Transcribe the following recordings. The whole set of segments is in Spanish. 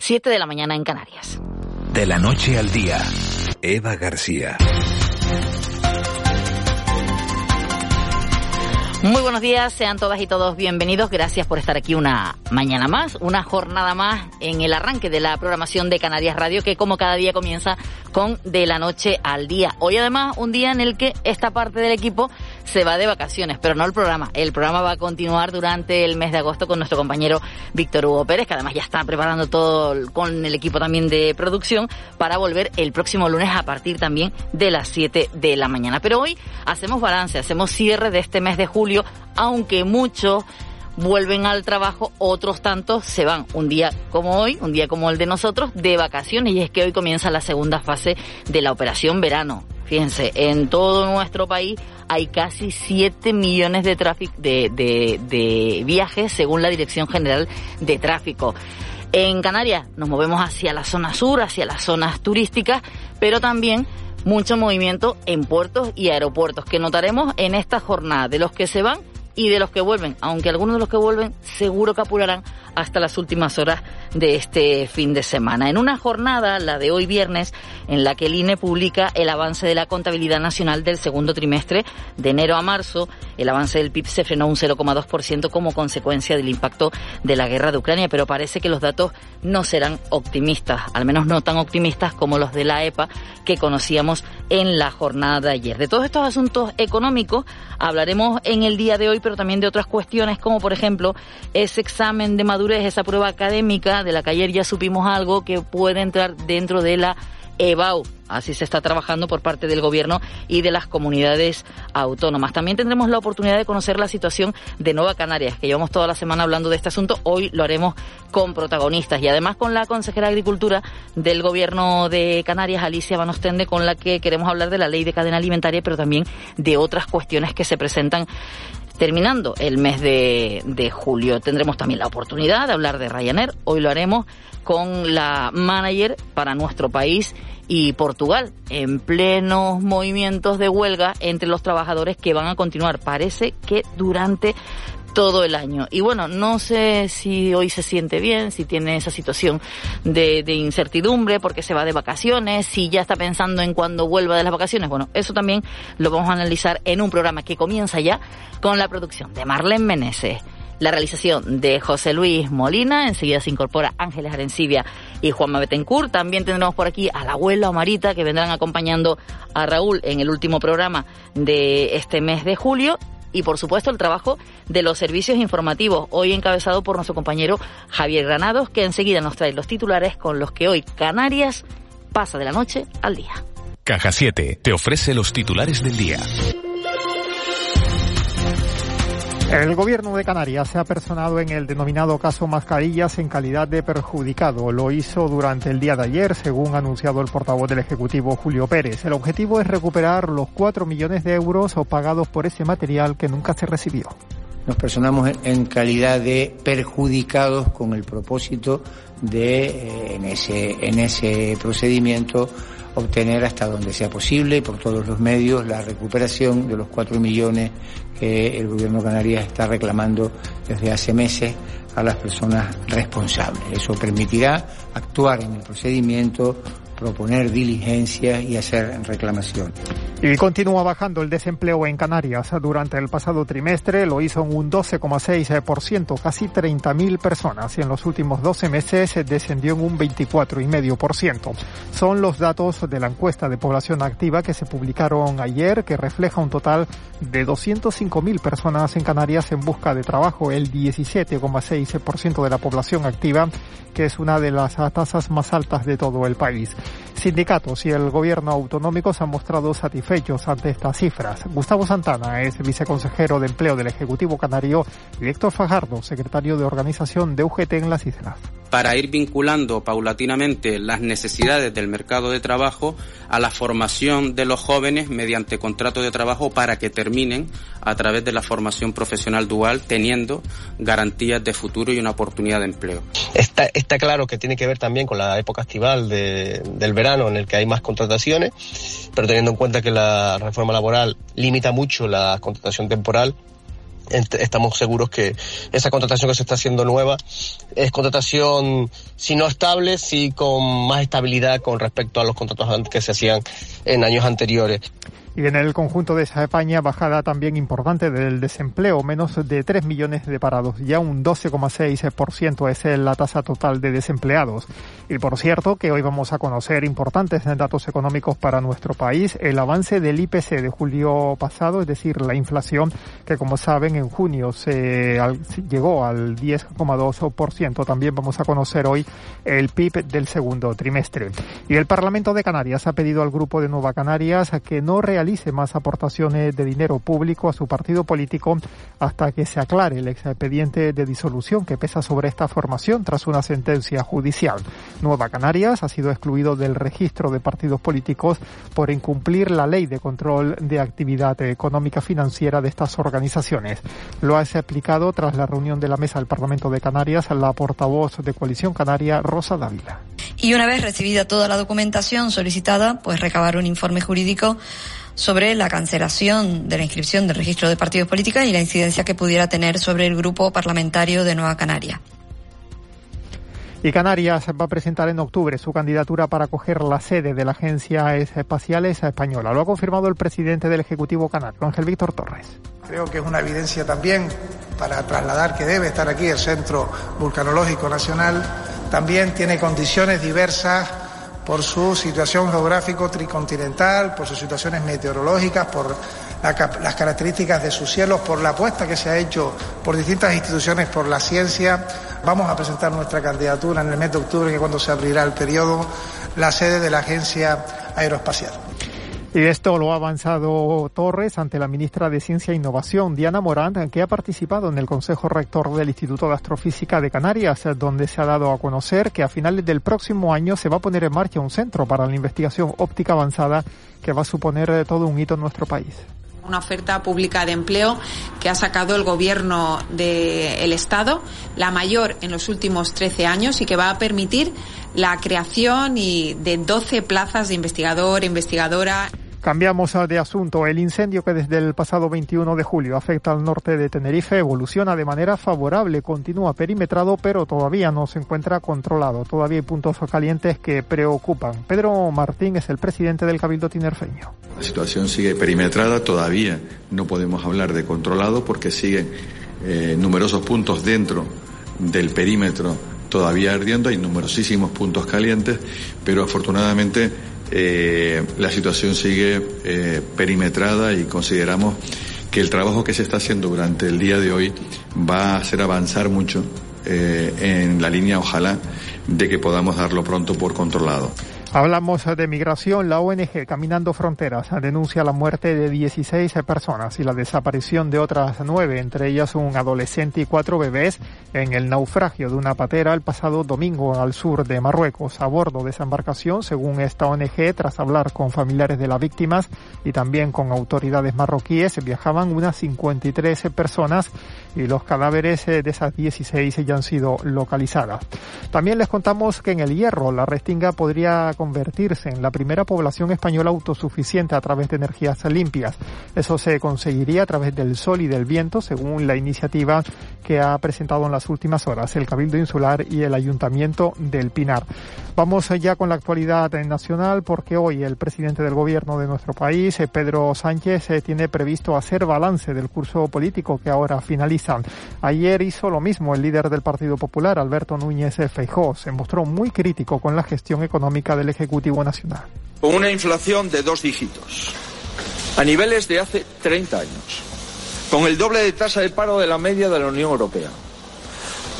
7 de la mañana en Canarias. De la noche al día, Eva García. Muy buenos días, sean todas y todos bienvenidos. Gracias por estar aquí una mañana más, una jornada más en el arranque de la programación de Canarias Radio, que como cada día comienza con De la Noche al Día. Hoy además un día en el que esta parte del equipo se va de vacaciones, pero no el programa. El programa va a continuar durante el mes de agosto con nuestro compañero Víctor Hugo Pérez, que además ya está preparando todo con el equipo también de producción para volver el próximo lunes a partir también de las 7 de la mañana. Pero hoy hacemos balance, hacemos cierre de este mes de julio, aunque muchos vuelven al trabajo, otros tantos se van un día como hoy, un día como el de nosotros, de vacaciones y es que hoy comienza la segunda fase de la operación verano. Fíjense, en todo nuestro país hay casi 7 millones de, de, de viajes según la Dirección General de Tráfico. En Canarias nos movemos hacia la zona sur, hacia las zonas turísticas, pero también mucho movimiento en puertos y aeropuertos que notaremos en esta jornada de los que se van y de los que vuelven, aunque algunos de los que vuelven seguro que apurarán hasta las últimas horas de este fin de semana. En una jornada, la de hoy viernes, en la que el INE publica el avance de la contabilidad nacional del segundo trimestre de enero a marzo, el avance del PIB se frenó un 0,2% como consecuencia del impacto de la guerra de Ucrania, pero parece que los datos no serán optimistas, al menos no tan optimistas como los de la EPA que conocíamos en la jornada de ayer. De todos estos asuntos económicos hablaremos en el día de hoy, pero también de otras cuestiones como por ejemplo ese examen de madurez, esa prueba académica de la que ayer ya supimos algo que puede entrar dentro de la EBAU. Así se está trabajando por parte del Gobierno y de las comunidades autónomas. También tendremos la oportunidad de conocer la situación de Nueva Canarias, que llevamos toda la semana hablando de este asunto. Hoy lo haremos con protagonistas y además con la consejera Agricultura del Gobierno de Canarias, Alicia Banostende, con la que queremos hablar de la ley de cadena alimentaria, pero también de otras cuestiones que se presentan terminando el mes de, julio. Tendremos también la oportunidad de hablar de Ryanair. Hoy lo haremos con la manager para nuestro país y Portugal, en plenos movimientos de huelga entre los trabajadores que van a continuar. Parece que durante todo el año. Y bueno, no sé si hoy se siente bien, si tiene esa situación de, de, incertidumbre porque se va de vacaciones, si ya está pensando en cuando vuelva de las vacaciones. Bueno, eso también lo vamos a analizar en un programa que comienza ya con la producción de Marlene Meneses la realización de José Luis Molina. Enseguida se incorpora Ángeles Arencibia y Juanma Betancourt. También tendremos por aquí a la abuela Omarita que vendrán acompañando a Raúl en el último programa de este mes de julio y por supuesto el trabajo de los servicios informativos, hoy encabezado por nuestro compañero Javier Granados, que enseguida nos trae los titulares con los que hoy Canarias pasa de la noche al día. Caja 7 te ofrece los titulares del día. El gobierno de Canarias se ha personado en el denominado caso Mascarillas en calidad de perjudicado. Lo hizo durante el día de ayer, según ha anunciado el portavoz del Ejecutivo Julio Pérez. El objetivo es recuperar los 4 millones de euros pagados por ese material que nunca se recibió. Nos personamos en calidad de perjudicados con el propósito de, eh, en, ese, en ese procedimiento, obtener hasta donde sea posible por todos los medios la recuperación de los cuatro millones que el gobierno de Canarias está reclamando desde hace meses a las personas responsables. Eso permitirá actuar en el procedimiento proponer diligencias y hacer reclamación. Y continúa bajando el desempleo en Canarias. Durante el pasado trimestre lo hizo en un 12,6%, casi 30.000 personas, y en los últimos 12 meses descendió en un 24,5%. Son los datos de la encuesta de población activa que se publicaron ayer, que refleja un total de 205.000 personas en Canarias en busca de trabajo, el 17,6% de la población activa, que es una de las tasas más altas de todo el país. Sindicatos y el gobierno autonómico se han mostrado satisfechos ante estas cifras. Gustavo Santana es viceconsejero de empleo del Ejecutivo Canario y Héctor Fajardo, secretario de organización de UGT en las islas para ir vinculando paulatinamente las necesidades del mercado de trabajo a la formación de los jóvenes mediante contrato de trabajo para que terminen a través de la formación profesional dual teniendo garantías de futuro y una oportunidad de empleo. Está, está claro que tiene que ver también con la época estival de, del verano en el que hay más contrataciones, pero teniendo en cuenta que la reforma laboral limita mucho la contratación temporal, estamos seguros que esa contratación que se está haciendo nueva es contratación, si no estable, sí con más estabilidad con respecto a los contratos que se hacían en años anteriores. Y en el conjunto de España, bajada también importante del desempleo, menos de 3 millones de parados, ya un 12,6% es la tasa total de desempleados. Y por cierto, que hoy vamos a conocer importantes datos económicos para nuestro país, el avance del IPC de julio pasado, es decir, la inflación que como saben en junio se llegó al 10,2%. También vamos a conocer hoy el PIB del segundo trimestre. Y el Parlamento de Canarias ha pedido al Grupo de Nueva Canarias que no realice más aportaciones de dinero público a su partido político hasta que se aclare el expediente de disolución que pesa sobre esta formación tras una sentencia judicial. Nueva Canarias ha sido excluido del registro de partidos políticos por incumplir la ley de control de actividad económica financiera de estas organizaciones. Lo ha explicado tras la reunión de la mesa del Parlamento de Canarias la portavoz de Coalición Canaria, Rosa Dávila. Y una vez recibida toda la documentación solicitada, pues recabar un informe jurídico sobre la cancelación de la inscripción del registro de partidos políticos y la incidencia que pudiera tener sobre el grupo parlamentario de Nueva Canaria. Y Canarias va a presentar en octubre su candidatura para acoger la sede de la Agencia Espacial Española. Lo ha confirmado el presidente del Ejecutivo Canario, Ángel Víctor Torres. Creo que es una evidencia también para trasladar que debe estar aquí el Centro Vulcanológico Nacional. También tiene condiciones diversas por su situación geográfico tricontinental, por sus situaciones meteorológicas, por las características de sus cielos, por la apuesta que se ha hecho por distintas instituciones por la ciencia. Vamos a presentar nuestra candidatura en el mes de octubre, que cuando se abrirá el periodo, la sede de la Agencia Aeroespacial. Y esto lo ha avanzado Torres ante la ministra de Ciencia e Innovación, Diana Morán, que ha participado en el Consejo Rector del Instituto de Astrofísica de Canarias, donde se ha dado a conocer que a finales del próximo año se va a poner en marcha un centro para la investigación óptica avanzada que va a suponer todo un hito en nuestro país una oferta pública de empleo que ha sacado el gobierno del Estado, la mayor en los últimos 13 años y que va a permitir la creación y de 12 plazas de investigador, investigadora. Cambiamos de asunto. El incendio que desde el pasado 21 de julio afecta al norte de Tenerife evoluciona de manera favorable, continúa perimetrado, pero todavía no se encuentra controlado. Todavía hay puntos calientes que preocupan. Pedro Martín es el presidente del Cabildo Tinerfeño. La situación sigue perimetrada, todavía no podemos hablar de controlado porque siguen eh, numerosos puntos dentro del perímetro todavía ardiendo, hay numerosísimos puntos calientes, pero afortunadamente eh, la situación sigue eh, perimetrada y consideramos que el trabajo que se está haciendo durante el día de hoy va a hacer avanzar mucho eh, en la línea, ojalá, de que podamos darlo pronto por controlado. Hablamos de migración. La ONG Caminando Fronteras denuncia la muerte de 16 personas y la desaparición de otras nueve, entre ellas un adolescente y cuatro bebés, en el naufragio de una patera el pasado domingo al sur de Marruecos. A bordo de esa embarcación, según esta ONG, tras hablar con familiares de las víctimas y también con autoridades marroquíes, viajaban unas 53 personas y los cadáveres de esas 16 ya han sido localizadas. También les contamos que en el Hierro la restinga podría convertirse en la primera población española autosuficiente a través de energías limpias. Eso se conseguiría a través del sol y del viento, según la iniciativa que ha presentado en las últimas horas el Cabildo Insular y el Ayuntamiento del Pinar. Vamos ya con la actualidad nacional porque hoy el presidente del gobierno de nuestro país, eh, Pedro Sánchez, eh, tiene previsto hacer balance del curso político que ahora finaliza. Ayer hizo lo mismo el líder del Partido Popular, Alberto Núñez Feijó. Se mostró muy crítico con la gestión económica del Ejecutivo Nacional. Con una inflación de dos dígitos, a niveles de hace 30 años, con el doble de tasa de paro de la media de la Unión Europea,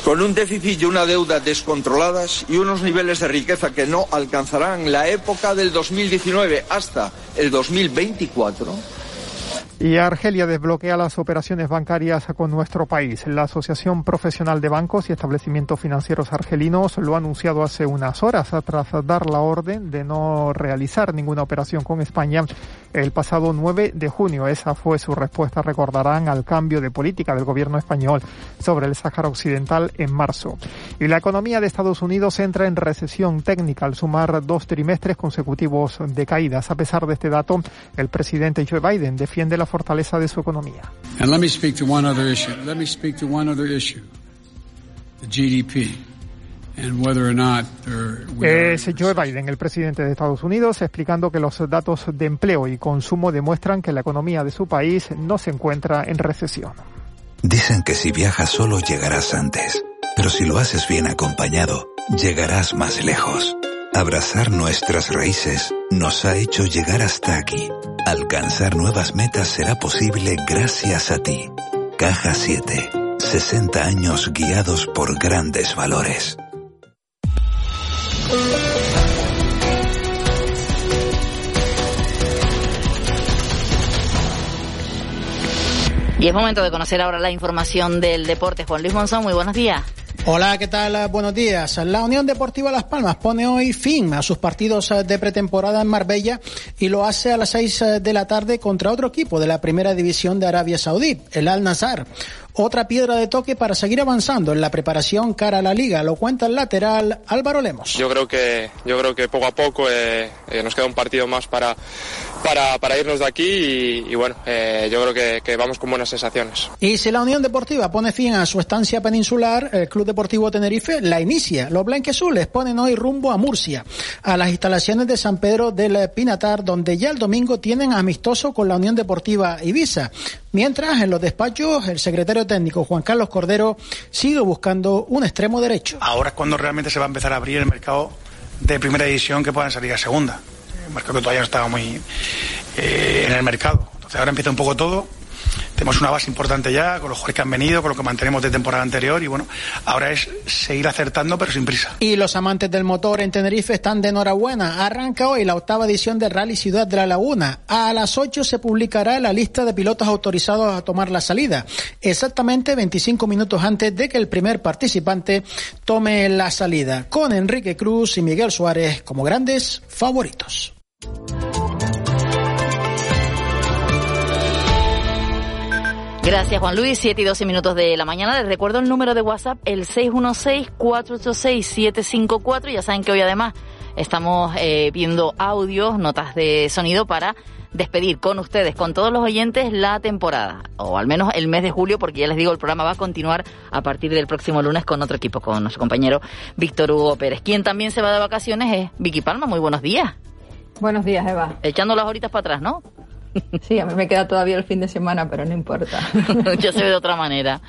con un déficit y una deuda descontroladas y unos niveles de riqueza que no alcanzarán la época del 2019 hasta el 2024 y Argelia desbloquea las operaciones bancarias con nuestro país. La Asociación Profesional de Bancos y Establecimientos Financieros Argelinos lo ha anunciado hace unas horas tras dar la orden de no realizar ninguna operación con España el pasado 9 de junio. Esa fue su respuesta, recordarán, al cambio de política del gobierno español sobre el Sáhara Occidental en marzo. Y la economía de Estados Unidos entra en recesión técnica al sumar dos trimestres consecutivos de caídas. A pesar de este dato, el presidente Joe Biden defiende la fortaleza de su economía. And let me speak to one other issue. Let me speak to one other issue. The GDP. And whether or not there, es Joe Biden, el presidente de Estados Unidos, explicando que los datos de empleo y consumo demuestran que la economía de su país no se encuentra en recesión. Dicen que si viajas solo llegarás antes, pero si lo haces bien acompañado, llegarás más lejos. Abrazar nuestras raíces nos ha hecho llegar hasta aquí. Alcanzar nuevas metas será posible gracias a ti. Caja 7. 60 años guiados por grandes valores. Y es momento de conocer ahora la información del deporte. Juan Luis Monzón, muy buenos días. Hola, ¿qué tal? Buenos días. La Unión Deportiva Las Palmas pone hoy fin a sus partidos de pretemporada en Marbella y lo hace a las seis de la tarde contra otro equipo de la primera división de Arabia Saudí, el Al Nazar otra piedra de toque para seguir avanzando en la preparación cara a la liga. Lo cuenta el lateral Álvaro Lemos. Yo creo que, yo creo que poco a poco eh, eh, nos queda un partido más para, para, para irnos de aquí y, bueno, eh, yo creo que, que, vamos con buenas sensaciones. Y si la Unión Deportiva pone fin a su estancia peninsular, el Club Deportivo Tenerife la inicia. Los blanqueazules ponen hoy rumbo a Murcia, a las instalaciones de San Pedro del Pinatar, donde ya el domingo tienen amistoso con la Unión Deportiva Ibiza. Mientras, en los despachos, el secretario técnico Juan Carlos Cordero sigue buscando un extremo derecho. Ahora es cuando realmente se va a empezar a abrir el mercado de primera división que puedan salir a segunda. El mercado que todavía no estaba muy eh, en el mercado. Entonces ahora empieza un poco todo tenemos una base importante ya, con los jugadores que han venido, con lo que mantenemos de temporada anterior y bueno, ahora es seguir acertando pero sin prisa. Y los amantes del motor en Tenerife están de enhorabuena. Arranca hoy la octava edición del Rally Ciudad de la Laguna. A las 8 se publicará la lista de pilotos autorizados a tomar la salida, exactamente 25 minutos antes de que el primer participante tome la salida, con Enrique Cruz y Miguel Suárez como grandes favoritos. Gracias, Juan Luis. 7 y 12 minutos de la mañana. Les recuerdo el número de WhatsApp, el 616-486-754. Ya saben que hoy además estamos eh, viendo audios, notas de sonido para despedir con ustedes, con todos los oyentes, la temporada, o al menos el mes de julio, porque ya les digo, el programa va a continuar a partir del próximo lunes con otro equipo, con nuestro compañero Víctor Hugo Pérez. Quien también se va de vacaciones es Vicky Palma. Muy buenos días. Buenos días, Eva. Echando las horitas para atrás, ¿no? Sí, a mí me queda todavía el fin de semana, pero no importa. ya se ve de otra manera.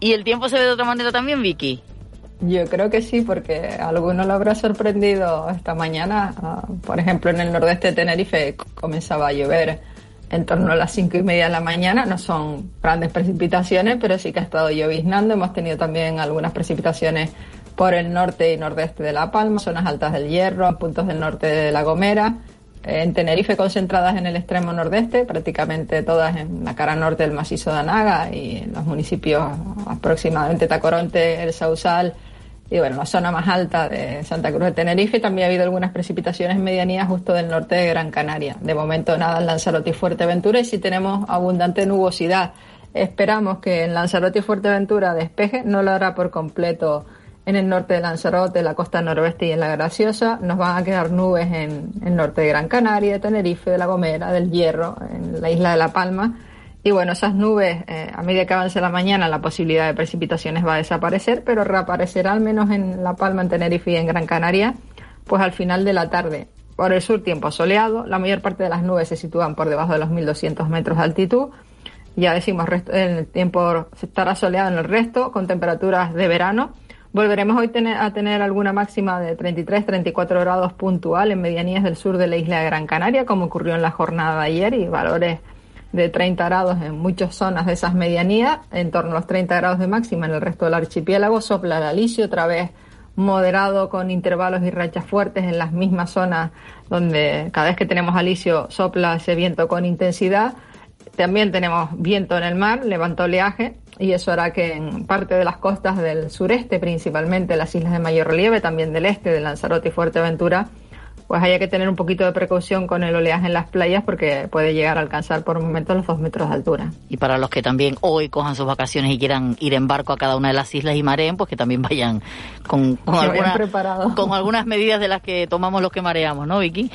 ¿Y el tiempo se ve de otra manera también, Vicky? Yo creo que sí, porque a alguno lo habrá sorprendido esta mañana. Ah, por ejemplo, en el nordeste de Tenerife comenzaba a llover en torno a las cinco y media de la mañana. No son grandes precipitaciones, pero sí que ha estado lloviznando. Hemos tenido también algunas precipitaciones por el norte y nordeste de La Palma, zonas altas del Hierro, puntos del norte de La Gomera en Tenerife concentradas en el extremo nordeste, prácticamente todas en la cara norte del macizo de Anaga y en los municipios aproximadamente Tacoronte, El Sausal y bueno, la zona más alta de Santa Cruz de Tenerife. También ha habido algunas precipitaciones medianías justo del norte de Gran Canaria. De momento nada en Lanzarote y Fuerteventura y si tenemos abundante nubosidad. Esperamos que en Lanzarote y Fuerteventura despeje, no lo hará por completo en el norte de Lanzarote, la costa noroeste y en la Graciosa. Nos van a quedar nubes en el norte de Gran Canaria, de Tenerife, de La Gomera, del Hierro, en la isla de La Palma. Y bueno, esas nubes, eh, a medida que avance la mañana, la posibilidad de precipitaciones va a desaparecer, pero reaparecerá al menos en La Palma, en Tenerife y en Gran Canaria, pues al final de la tarde. Por el sur, tiempo soleado. La mayor parte de las nubes se sitúan por debajo de los 1200 metros de altitud. Ya decimos, el tiempo estará soleado en el resto, con temperaturas de verano Volveremos hoy a tener alguna máxima de 33-34 grados puntual en medianías del sur de la isla de Gran Canaria, como ocurrió en la jornada de ayer, y valores de 30 grados en muchas zonas de esas medianías, en torno a los 30 grados de máxima en el resto del archipiélago. Sopla el alisio, otra vez moderado con intervalos y rachas fuertes en las mismas zonas donde cada vez que tenemos alisio sopla ese viento con intensidad. También tenemos viento en el mar, levanta oleaje y eso hará que en parte de las costas del sureste, principalmente las islas de mayor relieve, también del este, de Lanzarote y Fuerteventura, pues haya que tener un poquito de precaución con el oleaje en las playas porque puede llegar a alcanzar por momentos los dos metros de altura. Y para los que también hoy cojan sus vacaciones y quieran ir en barco a cada una de las islas y mareen, pues que también vayan con, con, con algunas medidas de las que tomamos los que mareamos, ¿no, Vicky?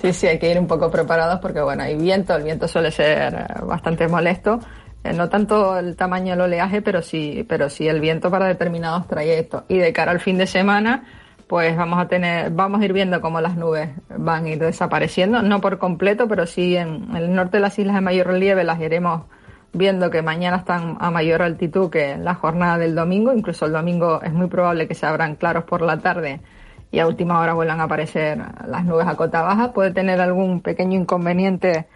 Sí, sí, hay que ir un poco preparados porque, bueno, hay viento, el viento suele ser eh, bastante molesto. Eh, no tanto el tamaño del oleaje, pero sí, pero sí el viento para determinados trayectos. Y de cara al fin de semana, pues vamos a tener, vamos a ir viendo cómo las nubes van a ir desapareciendo, no por completo, pero sí en el norte de las islas de mayor relieve las iremos viendo que mañana están a mayor altitud que la jornada del domingo, incluso el domingo es muy probable que se abran claros por la tarde y a última hora vuelvan a aparecer las nubes a cota baja. Puede tener algún pequeño inconveniente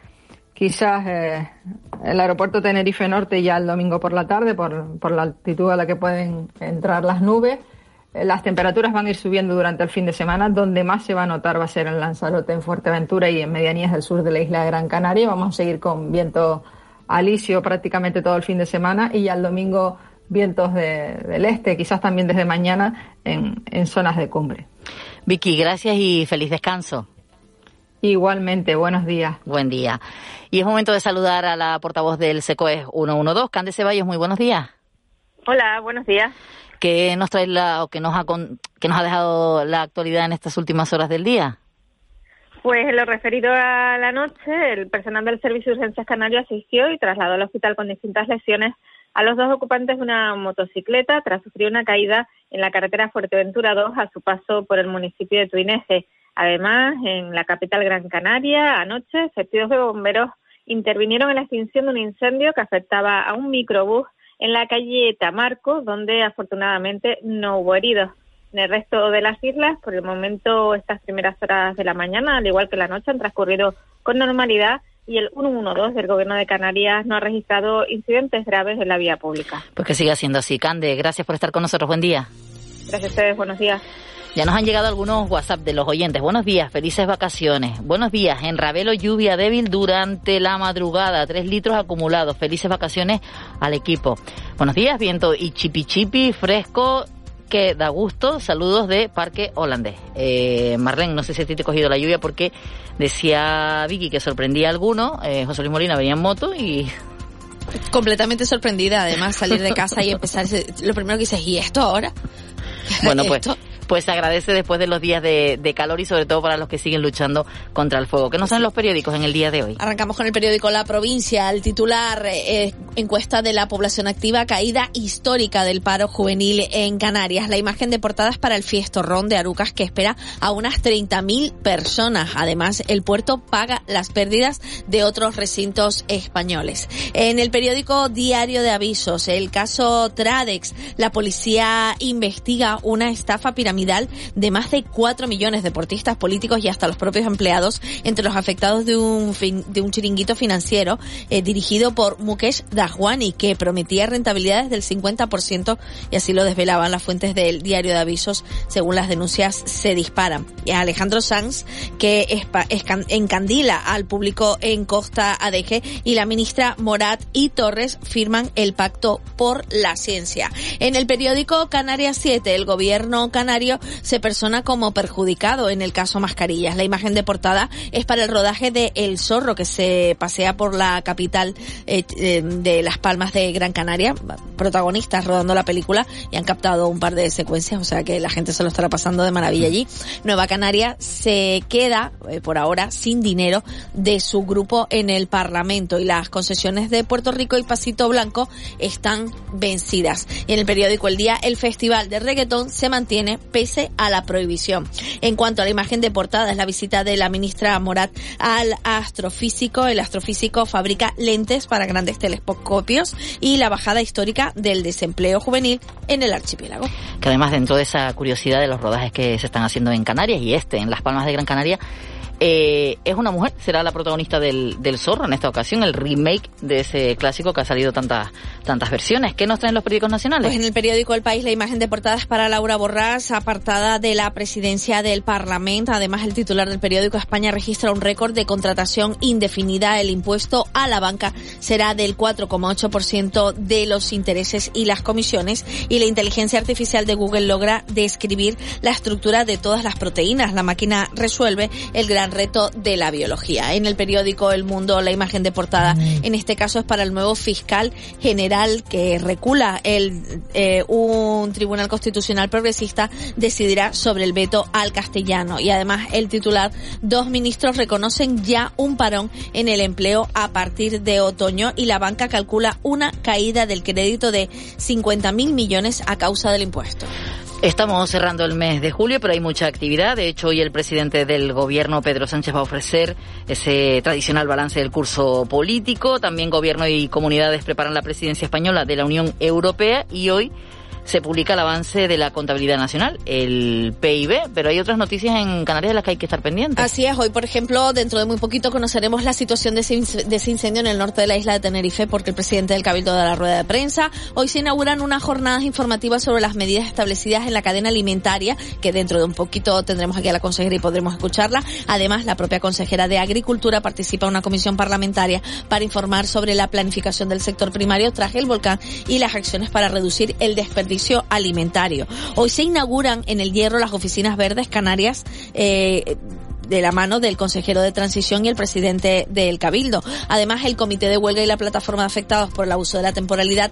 quizás eh, el aeropuerto Tenerife Norte ya el domingo por la tarde por, por la altitud a la que pueden entrar las nubes. Eh, las temperaturas van a ir subiendo durante el fin de semana. Donde más se va a notar va a ser en Lanzarote, en Fuerteventura y en medianías del sur de la isla de Gran Canaria. Vamos a seguir con viento alisio prácticamente todo el fin de semana y ya el domingo vientos del este, quizás también desde mañana en, en zonas de cumbre. Vicky, gracias y feliz descanso. Igualmente, buenos días. Buen día. Y es momento de saludar a la portavoz del SECOES 112, Cande Ceballos, muy buenos días. Hola, buenos días. ¿Qué nos trae la, o que nos ha, que nos ha dejado la actualidad en estas últimas horas del día? Pues en lo referido a la noche, el personal del Servicio de Urgencias Canario asistió y trasladó al hospital con distintas lesiones a los dos ocupantes de una motocicleta tras sufrir una caída en la carretera Fuerteventura 2 a su paso por el municipio de Tuineje. Además, en la capital Gran Canaria, anoche, efectivos de bomberos intervinieron en la extinción de un incendio que afectaba a un microbús en la calle Tamarco, donde afortunadamente no hubo heridos en el resto de las islas. Por el momento, estas primeras horas de la mañana, al igual que la noche, han transcurrido con normalidad y el 112 del Gobierno de Canarias no ha registrado incidentes graves en la vía pública. Pues que siga siendo así. Cande, gracias por estar con nosotros. Buen día. Gracias a ustedes. Buenos días. Ya nos han llegado algunos WhatsApp de los oyentes. Buenos días, felices vacaciones. Buenos días, en Ravelo lluvia débil durante la madrugada, tres litros acumulados. Felices vacaciones al equipo. Buenos días, viento y chipi chipi fresco que da gusto. Saludos de Parque Holandés. Eh, Marlene, no sé si a ti te he cogido la lluvia porque decía Vicky que sorprendía a alguno. Eh, José Luis Molina venía en moto y completamente sorprendida además salir de casa y empezar lo primero que dices y esto ahora bueno pues pues se agradece después de los días de, calor y sobre todo para los que siguen luchando contra el fuego. ¿Qué nos dan los periódicos en el día de hoy? Arrancamos con el periódico La Provincia. El titular, eh, encuesta de la población activa, caída histórica del paro juvenil en Canarias. La imagen de portadas para el fiestorrón de Arucas que espera a unas 30.000 personas. Además, el puerto paga las pérdidas de otros recintos españoles. En el periódico Diario de Avisos, el caso Tradex, la policía investiga una estafa piramidal de más de 4 millones de deportistas políticos y hasta los propios empleados entre los afectados de un, de un chiringuito financiero eh, dirigido por Mukesh Dahwani que prometía rentabilidades del 50% y así lo desvelaban las fuentes del diario de avisos según las denuncias se disparan. Alejandro Sanz que encandila al público en Costa Adeje y la ministra Morat y Torres firman el pacto por la ciencia. En el periódico Canarias 7 el gobierno canario se persona como perjudicado en el caso Mascarillas. La imagen de portada es para el rodaje de El Zorro que se pasea por la capital eh, eh, de Las Palmas de Gran Canaria. Protagonistas rodando la película y han captado un par de secuencias, o sea que la gente se lo estará pasando de maravilla allí. Nueva Canaria se queda eh, por ahora sin dinero de su grupo en el Parlamento y las concesiones de Puerto Rico y Pasito Blanco están vencidas. Y en el periódico El Día, el Festival de Reggaetón se mantiene pese a la prohibición. En cuanto a la imagen de portada, es la visita de la ministra Morat al astrofísico. El astrofísico fabrica lentes para grandes telescopios y la bajada histórica del desempleo juvenil en el archipiélago. Que además dentro de esa curiosidad de los rodajes que se están haciendo en Canarias y este, en Las Palmas de Gran Canaria, eh, es una mujer, será la protagonista del, del Zorro en esta ocasión, el remake de ese clásico que ha salido tantas tantas versiones. ¿Qué nos traen los periódicos nacionales? Pues en el periódico El País la imagen de portada es para Laura Borrás, apartada de la presidencia del Parlamento. Además, el titular del periódico España registra un récord de contratación indefinida. El impuesto a la banca será del 4,8% de los intereses y las comisiones. Y la inteligencia artificial de Google logra describir la estructura de todas las proteínas. La máquina resuelve el gran gran reto de la biología. En el periódico El Mundo, la imagen de portada, en este caso es para el nuevo fiscal general que recula el, eh, un tribunal constitucional progresista decidirá sobre el veto al castellano. Y además el titular, dos ministros reconocen ya un parón en el empleo a partir de otoño y la banca calcula una caída del crédito de 50 mil millones a causa del impuesto. Estamos cerrando el mes de julio, pero hay mucha actividad. De hecho, hoy el presidente del gobierno, Pedro Sánchez, va a ofrecer ese tradicional balance del curso político. También gobierno y comunidades preparan la presidencia española de la Unión Europea y hoy se publica el avance de la contabilidad nacional, el PIB, pero hay otras noticias en Canarias de las que hay que estar pendientes. Así es, hoy por ejemplo, dentro de muy poquito conoceremos la situación de ese, incendio en el norte de la isla de Tenerife porque el presidente del Cabildo da la rueda de prensa. Hoy se inauguran unas jornadas informativas sobre las medidas establecidas en la cadena alimentaria, que dentro de un poquito tendremos aquí a la consejera y podremos escucharla. Además, la propia consejera de Agricultura participa en una comisión parlamentaria para informar sobre la planificación del sector primario tras el volcán y las acciones para reducir el desperdicio alimentario. Hoy se inauguran en el Hierro las oficinas verdes canarias eh, de la mano del consejero de transición y el presidente del Cabildo. Además, el Comité de Huelga y la Plataforma de Afectados por el Abuso de la Temporalidad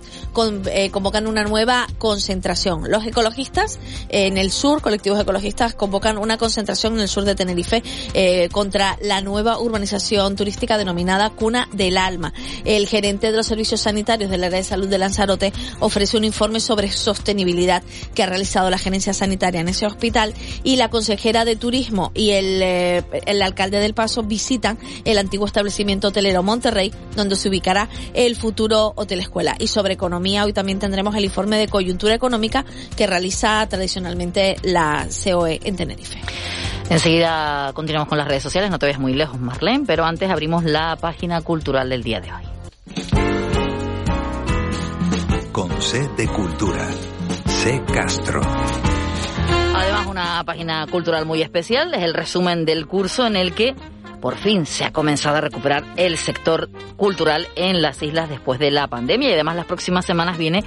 eh, convocan una nueva concentración. Los ecologistas en el sur, colectivos ecologistas, convocan una concentración en el sur de Tenerife eh, contra la nueva urbanización turística denominada Cuna del Alma. El gerente de los servicios sanitarios del área de salud de Lanzarote ofrece un informe sobre sostenibilidad que ha realizado la gerencia sanitaria en ese hospital y la consejera de turismo y el eh, el alcalde del Paso visitan el antiguo establecimiento hotelero Monterrey, donde se ubicará el futuro hotel escuela. Y sobre economía, hoy también tendremos el informe de coyuntura económica que realiza tradicionalmente la COE en Tenerife. Enseguida continuamos con las redes sociales, no te vayas muy lejos, Marlene, pero antes abrimos la página cultural del día de hoy. Con C de Cultura, C Castro. Una página cultural muy especial es el resumen del curso en el que por fin se ha comenzado a recuperar el sector cultural en las islas después de la pandemia y además las próximas semanas viene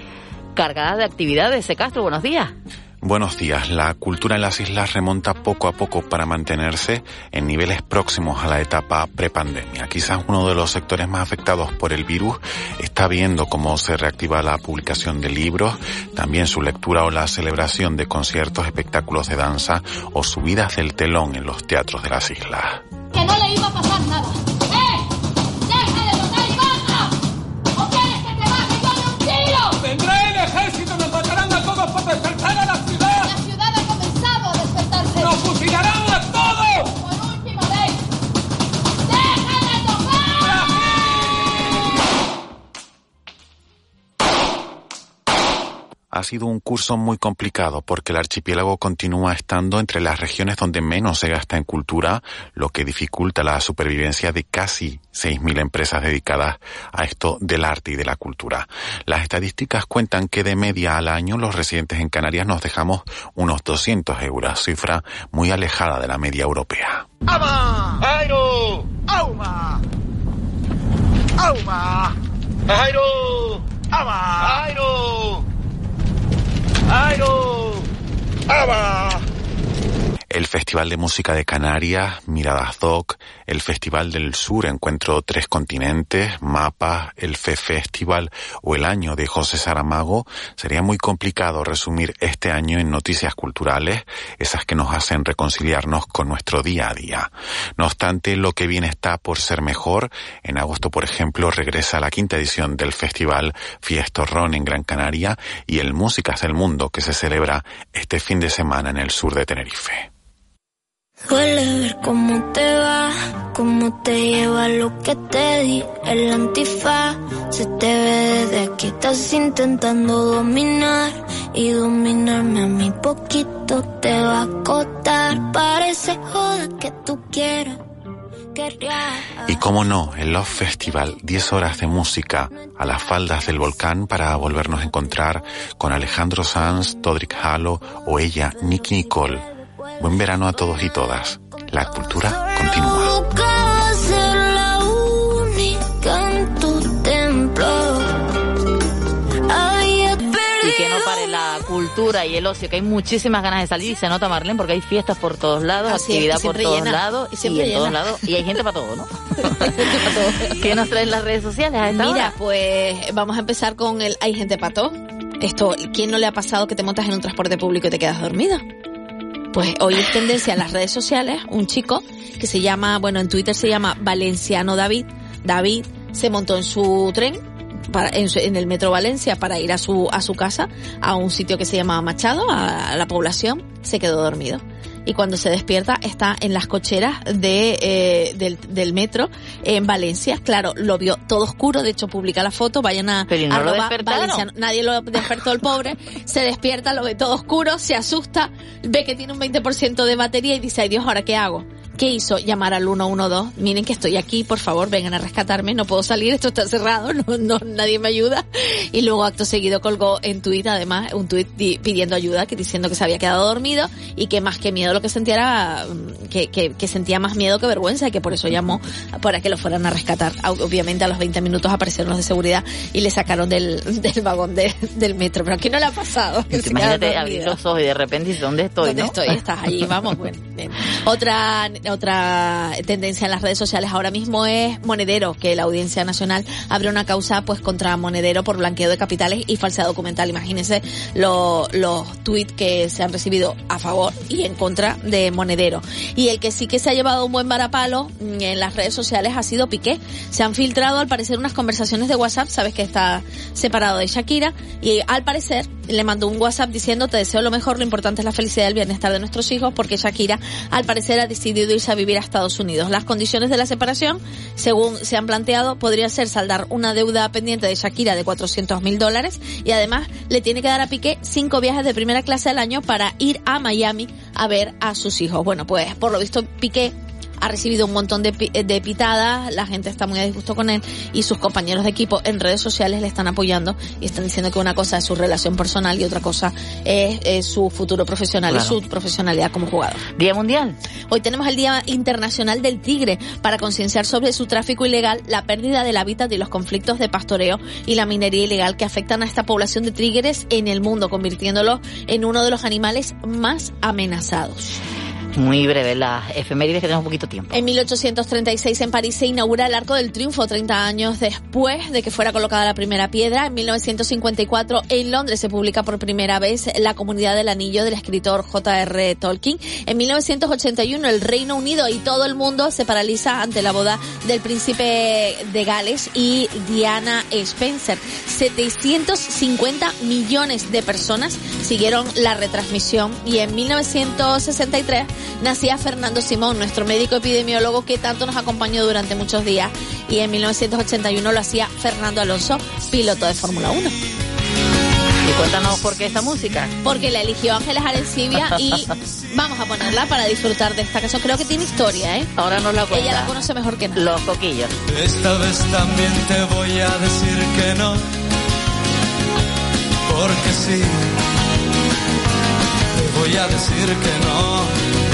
cargada de actividades. Castro, buenos días. Buenos días. La cultura en las islas remonta poco a poco para mantenerse en niveles próximos a la etapa prepandemia. Quizás uno de los sectores más afectados por el virus está viendo cómo se reactiva la publicación de libros, también su lectura o la celebración de conciertos, espectáculos de danza o subidas del telón en los teatros de las islas. Que no le iba a pasar nada. Ha sido un curso muy complicado porque el archipiélago continúa estando entre las regiones donde menos se gasta en cultura, lo que dificulta la supervivencia de casi 6.000 empresas dedicadas a esto del arte y de la cultura. Las estadísticas cuentan que de media al año los residentes en Canarias nos dejamos unos 200 euros, cifra muy alejada de la media europea. ¡Auma! ¡Auma! ¡Ama! ¡Jairo! ¡Ama! El Festival de Música de Canarias, Miradas Doc, el Festival del Sur, Encuentro Tres Continentes, Mapas, el FE Festival o el año de José Saramago, sería muy complicado resumir este año en noticias culturales, esas que nos hacen reconciliarnos con nuestro día a día. No obstante, lo que viene está por ser mejor. En agosto, por ejemplo, regresa la quinta edición del Festival Fiestorrón en Gran Canaria y el Músicas del Mundo que se celebra este fin de semana en el sur de Tenerife. Duele ver cómo te va, cómo te lleva lo que te di, el antifaz. Se te ve desde aquí, estás intentando dominar y dominarme a mí poquito te va a costar. Parece joda que tú quieras. Y cómo no, el Love Festival, 10 horas de música a las faldas del volcán para volvernos a encontrar con Alejandro Sanz, Todrick Halo o ella, Nicky Nicole Buen verano a todos y todas. La cultura continúa. Y que no pare la cultura y el ocio, que hay muchísimas ganas de salir y se nota, Marlene, porque hay fiestas por todos lados, Así actividad por todos llena, lados y y, siempre en todos lados. Y hay gente para todo, ¿no? ¿Qué nos traen las redes sociales a esta Mira, hora? pues vamos a empezar con el Hay gente pato. Esto, ¿quién no le ha pasado que te montas en un transporte público y te quedas dormida? Pues hoy es tendencia en las redes sociales un chico que se llama, bueno, en Twitter se llama Valenciano David. David se montó en su tren para, en, en el metro Valencia para ir a su a su casa a un sitio que se llama Machado a, la población se quedó dormido y cuando se despierta está en las cocheras de eh, del, del metro en Valencia claro lo vio todo oscuro de hecho publica la foto vayan a. Valenciano. nadie lo despertó el pobre se despierta lo ve todo oscuro se asusta ve que tiene un 20% de batería y dice ay Dios ahora qué hago ¿Qué hizo? Llamar al 112. Miren que estoy aquí, por favor, vengan a rescatarme. No puedo salir, esto está cerrado, no, no, nadie me ayuda. Y luego acto seguido colgó en Twitter, además, un tweet pidiendo ayuda, que diciendo que se había quedado dormido y que más que miedo lo que sentía era mm, que, que, que sentía más miedo que vergüenza y que por eso llamó para que lo fueran a rescatar. Obviamente a los 20 minutos aparecieron los de seguridad y le sacaron del, del vagón de- del metro. Pero aquí no le ha pasado. que Imagínate abrir los ojos y de repente dices, ¿dónde estoy? ¿Dónde no? estoy? Estás allí, vamos. Bueno, bien. Otra, otra tendencia en las redes sociales ahora mismo es Monedero, que la Audiencia Nacional abre una causa pues contra Monedero por blanqueo de capitales y falsedad documental. Imagínense lo- los tweets que se han recibido a favor y en contra de Monedero. Y el que sí que se ha llevado un buen varapalo en las redes sociales ha sido Piqué. Se han filtrado al parecer unas conversaciones de WhatsApp, sabes que está separado de Shakira, y al parecer le mandó un WhatsApp diciendo te deseo lo mejor, lo importante es la felicidad y el bienestar de nuestros hijos, porque Shakira al parecer ha decidido a vivir a Estados Unidos. Las condiciones de la separación, según se han planteado, podría ser saldar una deuda pendiente de Shakira de 400 mil dólares y además le tiene que dar a Piqué cinco viajes de primera clase al año para ir a Miami a ver a sus hijos. Bueno, pues por lo visto Piqué ha recibido un montón de, pi- de pitadas, la gente está muy a disgusto con él y sus compañeros de equipo en redes sociales le están apoyando y están diciendo que una cosa es su relación personal y otra cosa es, es su futuro profesional Claro. y su profesionalidad como jugador. Día Mundial. Hoy tenemos el Día Internacional del Tigre para concienciar sobre su tráfico ilegal, la pérdida del hábitat y los conflictos de pastoreo y la minería ilegal que afectan a esta población de tigres en el mundo, convirtiéndolo en uno de los animales más amenazados. Muy breve, las efemérides que tenemos poquito tiempo. En 1836 en París se inaugura el Arco del Triunfo, 30 años después de que fuera colocada la primera piedra. En 1954 en Londres se publica por primera vez La Comunidad del Anillo del escritor J.R. Tolkien. En 1981 el Reino Unido y todo el mundo se paraliza ante la boda del príncipe de Gales y Diana Spencer. 750 millones de personas siguieron la retransmisión y en 1963 nacía Fernando Simón, nuestro médico epidemiólogo que tanto nos acompañó durante muchos días y en 1981 lo hacía Fernando Alonso, piloto de Fórmula 1. Y cuéntanos por qué esta música. Porque la eligió Ángeles Arencibia y vamos a ponerla para disfrutar de esta canción. Creo que tiene historia, ¿eh? Ahora nos la cuenta. Ella la conoce mejor que nadie. Los coquillos. Esta vez también te voy a decir que no, porque sí, te voy a decir que no, no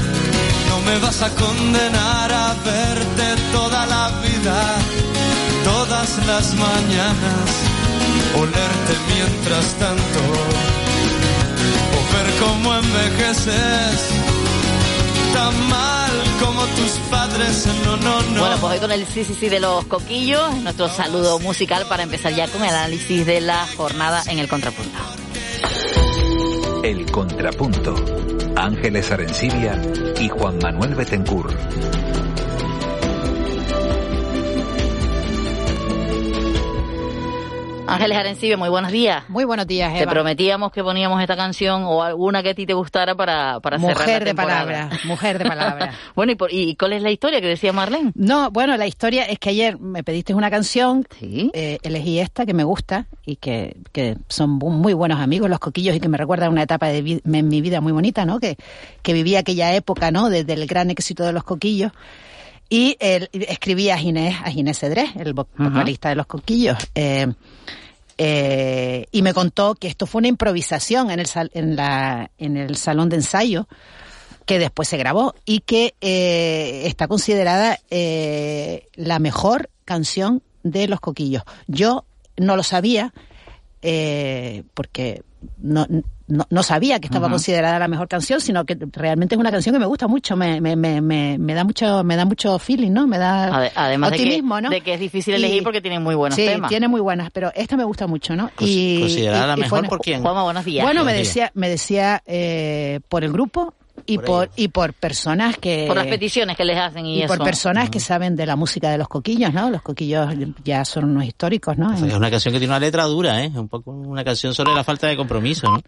me vas a condenar a verte toda la vida, todas las mañanas, olerte mientras tanto, o ver cómo envejeces tan mal como tus padres, no, no, no. Bueno, pues hoy con el sí, sí, sí de los coquillos, nuestro saludo musical para empezar ya con el análisis de la jornada en el contrapunto. El Contrapunto. Ángeles Arencibia y Juan Manuel Betencur. Ángeles Arencibia, muy buenos días. Muy buenos días, Te Eva. prometíamos que poníamos esta canción o alguna que a ti te gustara para, para cerrar la Mujer de palabra, mujer de palabra. bueno, ¿y, por- ¿y cuál es la historia que decía Marlene? No, bueno, la historia es que ayer me pediste una canción, eh, elegí esta que me gusta y que, que son muy buenos amigos los coquillos y que me recuerda a una etapa de vi- en mi vida muy bonita, ¿no? Que, que viví aquella época, ¿no? Desde el gran éxito de los coquillos. Y eh, escribí a Ginés, a Ginés Cedrés, el vocalista de los coquillos. Eh, eh, y me contó que esto fue una improvisación en el, sal- en la, en el salón de ensayo que después se grabó y que eh, está considerada eh, la mejor canción de los coquillos. Yo no lo sabía eh, porque no, no, no sabía que estaba considerada la mejor canción, sino que realmente es una canción que me gusta mucho, me, me, me, me, me da mucho me da mucho feeling, ¿no? Me da Ade- Además optimismo, de, que, ¿no? de que es difícil Y- elegir porque tienen muy buenos sí, temas. tiene muy buenas, pero esta me gusta mucho, ¿no? y, considerada la y- mejor por quién? Juanma, buenos días. Bueno, me días. decía, me decía eh, por el grupo y por, y por personas que Por las peticiones que les hacen y, y por eso. personas que saben de la música de los coquillos, ¿no? Los coquillos ya son unos históricos, ¿no? Es una canción que tiene una letra dura, ¿eh? Un poco una canción sobre la falta de compromiso, ¿no?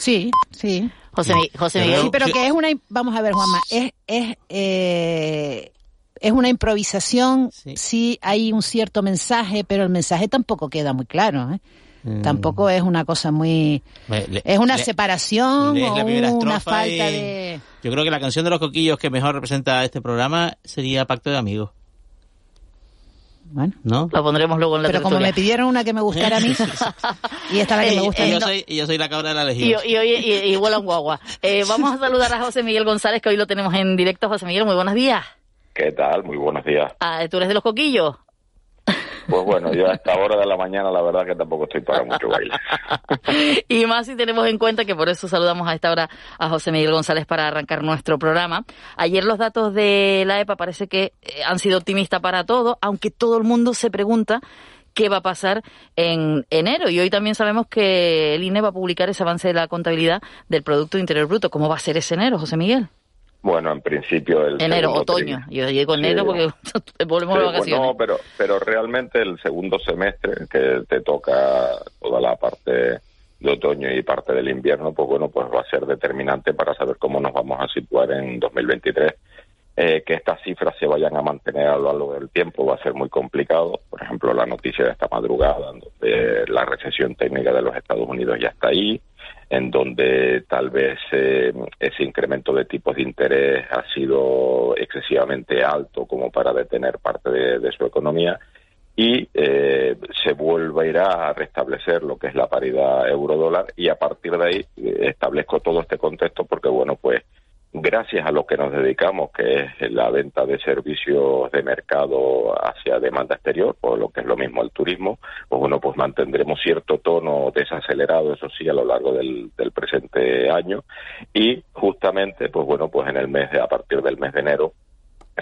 Sí, sí. José, José Miguel. Sí, pero Sí. que es una, vamos a ver, Juanma, es, es, eh, es una improvisación, sí. hay un cierto mensaje, pero el mensaje tampoco queda muy claro, ¿eh? Mm. Tampoco es una cosa muy... Le- Es una le- separación o la primera una falta y- de... Yo creo que la canción de los coquillos que mejor representa este programa sería Pacto de Amigos. Bueno. ¿No? La pondremos luego en la Pero como me pidieron una que me gustara a mí, y esta es la que me gusta a Y mí. yo, soy, y yo soy la cabra de la Y, legión. y, hoy- y, y vuelan guagua. Eh, vamos a saludar a José Miguel González, que hoy lo tenemos en directo. José Miguel, muy buenos días. ¿Qué tal? Muy buenos días. Ah, ¿Tú eres de los coquillos? Pues bueno, yo a esta hora de la mañana la verdad que tampoco estoy para mucho baile. Y más si tenemos en cuenta que por eso saludamos a esta hora a José Miguel González para arrancar nuestro programa. Ayer los datos de la EPA parece que eh, han sido optimistas para todo, aunque todo el mundo se pregunta qué va a pasar en enero. Y hoy también sabemos que el INE va a publicar ese avance de la contabilidad del Producto Interior Bruto. ¿Cómo va a ser ese enero, José Miguel? Bueno, en principio el enero, otoño. Yo Sí. enero porque volvemos Sí, de vacaciones. No, pero, pero realmente el segundo semestre, que te toca toda la parte de otoño y parte del invierno, pues bueno, pues va a ser determinante para saber cómo nos vamos a situar en 2023. Eh, que estas cifras se vayan a mantener a lo largo del tiempo va a ser muy complicado. Por ejemplo, la noticia de esta madrugada, donde la recesión técnica de los Estados Unidos ya está ahí, en donde tal vez eh, ese incremento de tipos de interés ha sido excesivamente alto como para detener parte de, su economía y eh, se volverá a restablecer lo que es la paridad euro-dólar y a partir de ahí eh, establezco todo este contexto porque bueno pues gracias a lo que nos dedicamos, que es la venta de servicios de mercado hacia demanda exterior, o lo que es lo mismo el turismo, pues bueno, pues mantendremos cierto tono desacelerado, eso sí, a lo largo del, presente año. Y justamente, pues bueno, pues en el mes de, a partir del mes de enero,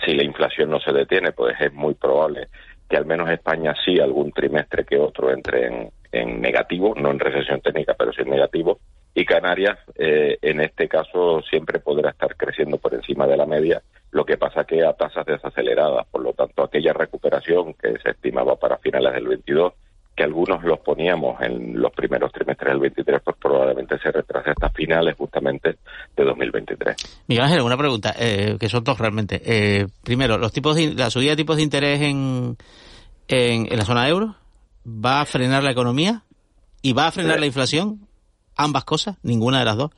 si la inflación no se detiene, pues es muy probable que al menos España sí algún trimestre que otro entre en, en negativo, no en recesión técnica, pero sí en negativo, y Canarias eh, en este caso siempre podrá estar creciendo por encima de la media, lo que pasa que a tasas desaceleradas, por lo tanto aquella recuperación que se estimaba para finales del 22, que algunos los poníamos en los primeros trimestres del 23, pues probablemente se retrase hasta finales justamente de 2023. Miguel Ángel, una pregunta, eh, que son dos realmente. Eh, primero, los tipos de- la subida de tipos de interés en, en, en la zona euro, ¿va a frenar la economía? ¿Y va a frenar Sí. la inflación? ¿Ambas cosas? ¿Ninguna de las dos?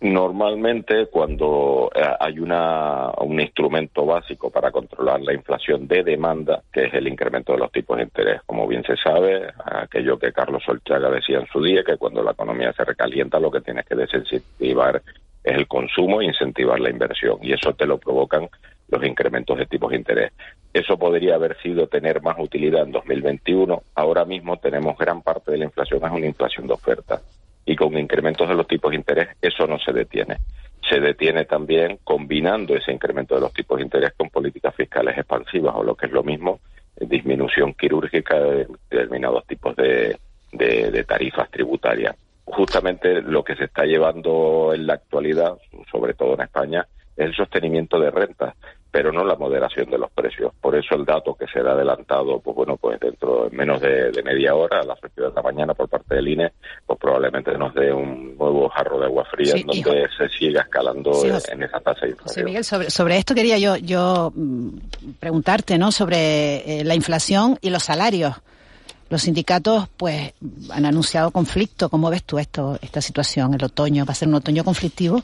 Normalmente cuando eh, hay una, un instrumento básico para controlar la inflación de demanda, que es el incremento de los tipos de interés, como bien se sabe, aquello que Carlos Solchaga decía en su día, que cuando la economía se recalienta lo que tienes que desincentivar es el consumo e incentivar la inversión, y eso te lo provocan los incrementos de tipos de interés. Eso podría haber sido tener más utilidad en 2021. Ahora mismo tenemos gran parte de la inflación es una inflación de oferta y con incrementos de los tipos de interés eso no se detiene. Se detiene también combinando ese incremento de los tipos de interés con políticas fiscales expansivas o lo que es lo mismo, disminución quirúrgica de determinados tipos de tarifas tributarias. Justamente lo que se está llevando en la actualidad, sobre todo en España, es el sostenimiento de rentas, pero no la moderación de los precios. Por eso el dato que será adelantado, pues bueno, pues dentro de menos de, de media hora, a las 8 de la mañana por parte del INE, pues probablemente nos dé un nuevo jarro de agua fría Sí, en donde se siga escalando Sí, en- José. en esa tasa de José inflación. Miguel, sobre, sobre esto quería yo, yo mm, preguntarte, ¿no? Sobre eh, la inflación y los salarios. Los sindicatos, pues, han anunciado conflicto. ¿Cómo ves tú esto, esta situación? El otoño va a ser un otoño conflictivo.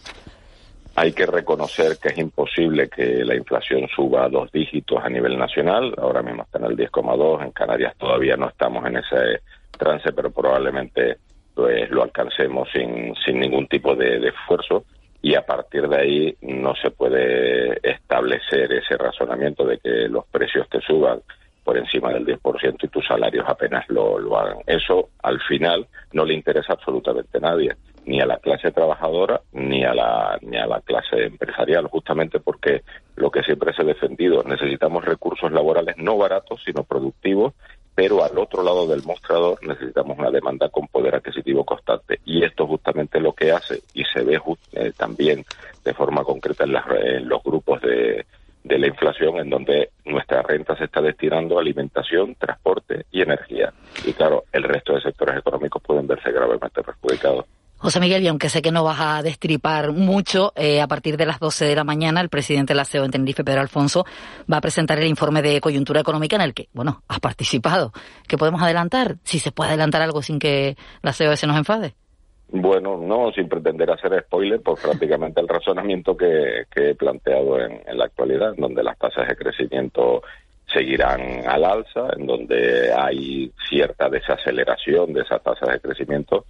Hay que reconocer que es imposible que la inflación suba a dos dígitos a nivel nacional. Ahora mismo está en el 10,2. En Canarias todavía no estamos en ese trance, pero probablemente pues lo alcancemos sin, sin ningún tipo de, de esfuerzo. Y a partir de ahí no se puede establecer ese razonamiento de que los precios que suban por encima del 10% y tus salarios apenas lo, lo hagan. Eso al final no le interesa absolutamente a nadie, ni a la clase trabajadora ni a la ni a la clase empresarial, justamente porque lo que siempre se ha defendido, necesitamos recursos laborales no baratos, sino productivos pero al otro lado del mostrador necesitamos una demanda con poder adquisitivo constante. Y esto justamente lo que hace, y se ve eh, también de forma concreta en, los grupos de, de la inflación, en donde nuestra renta se está destinando a alimentación, transporte y energía. Y claro, el resto de sectores económicos pueden verse gravemente perjudicados. José Miguel, y aunque sé que no vas a destripar mucho, eh, a partir de las 12 de la mañana el presidente de la CEO en Tenerife, Pedro Alfonso, va a presentar el informe de coyuntura económica en el que, bueno, has participado. ¿Qué podemos adelantar? Si se puede adelantar algo sin que la CEO se nos enfade. Bueno, no, sin pretender hacer spoiler, pues prácticamente el razonamiento que, he planteado en la actualidad, en donde las tasas de crecimiento seguirán al alza, en donde hay cierta desaceleración de esas tasas de crecimiento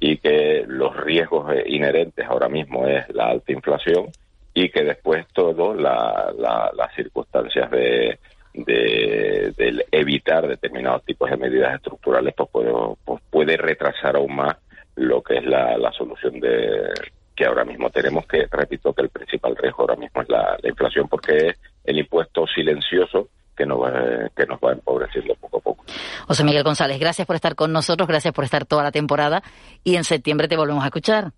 y que los riesgos eh, inherentes ahora mismo es la alta inflación y que después todo la, las circunstancias de, de, evitar determinados tipos de medidas estructurales pues puede, pues puede retrasar aún más lo que es la, la solución de que ahora mismo tenemos que repito que el principal riesgo ahora mismo es la, la inflación porque es el impuesto silencioso que nos va, que nos poco a poco. José Miguel González, gracias por estar con nosotros, gracias por estar toda la temporada y en septiembre te volvemos a escuchar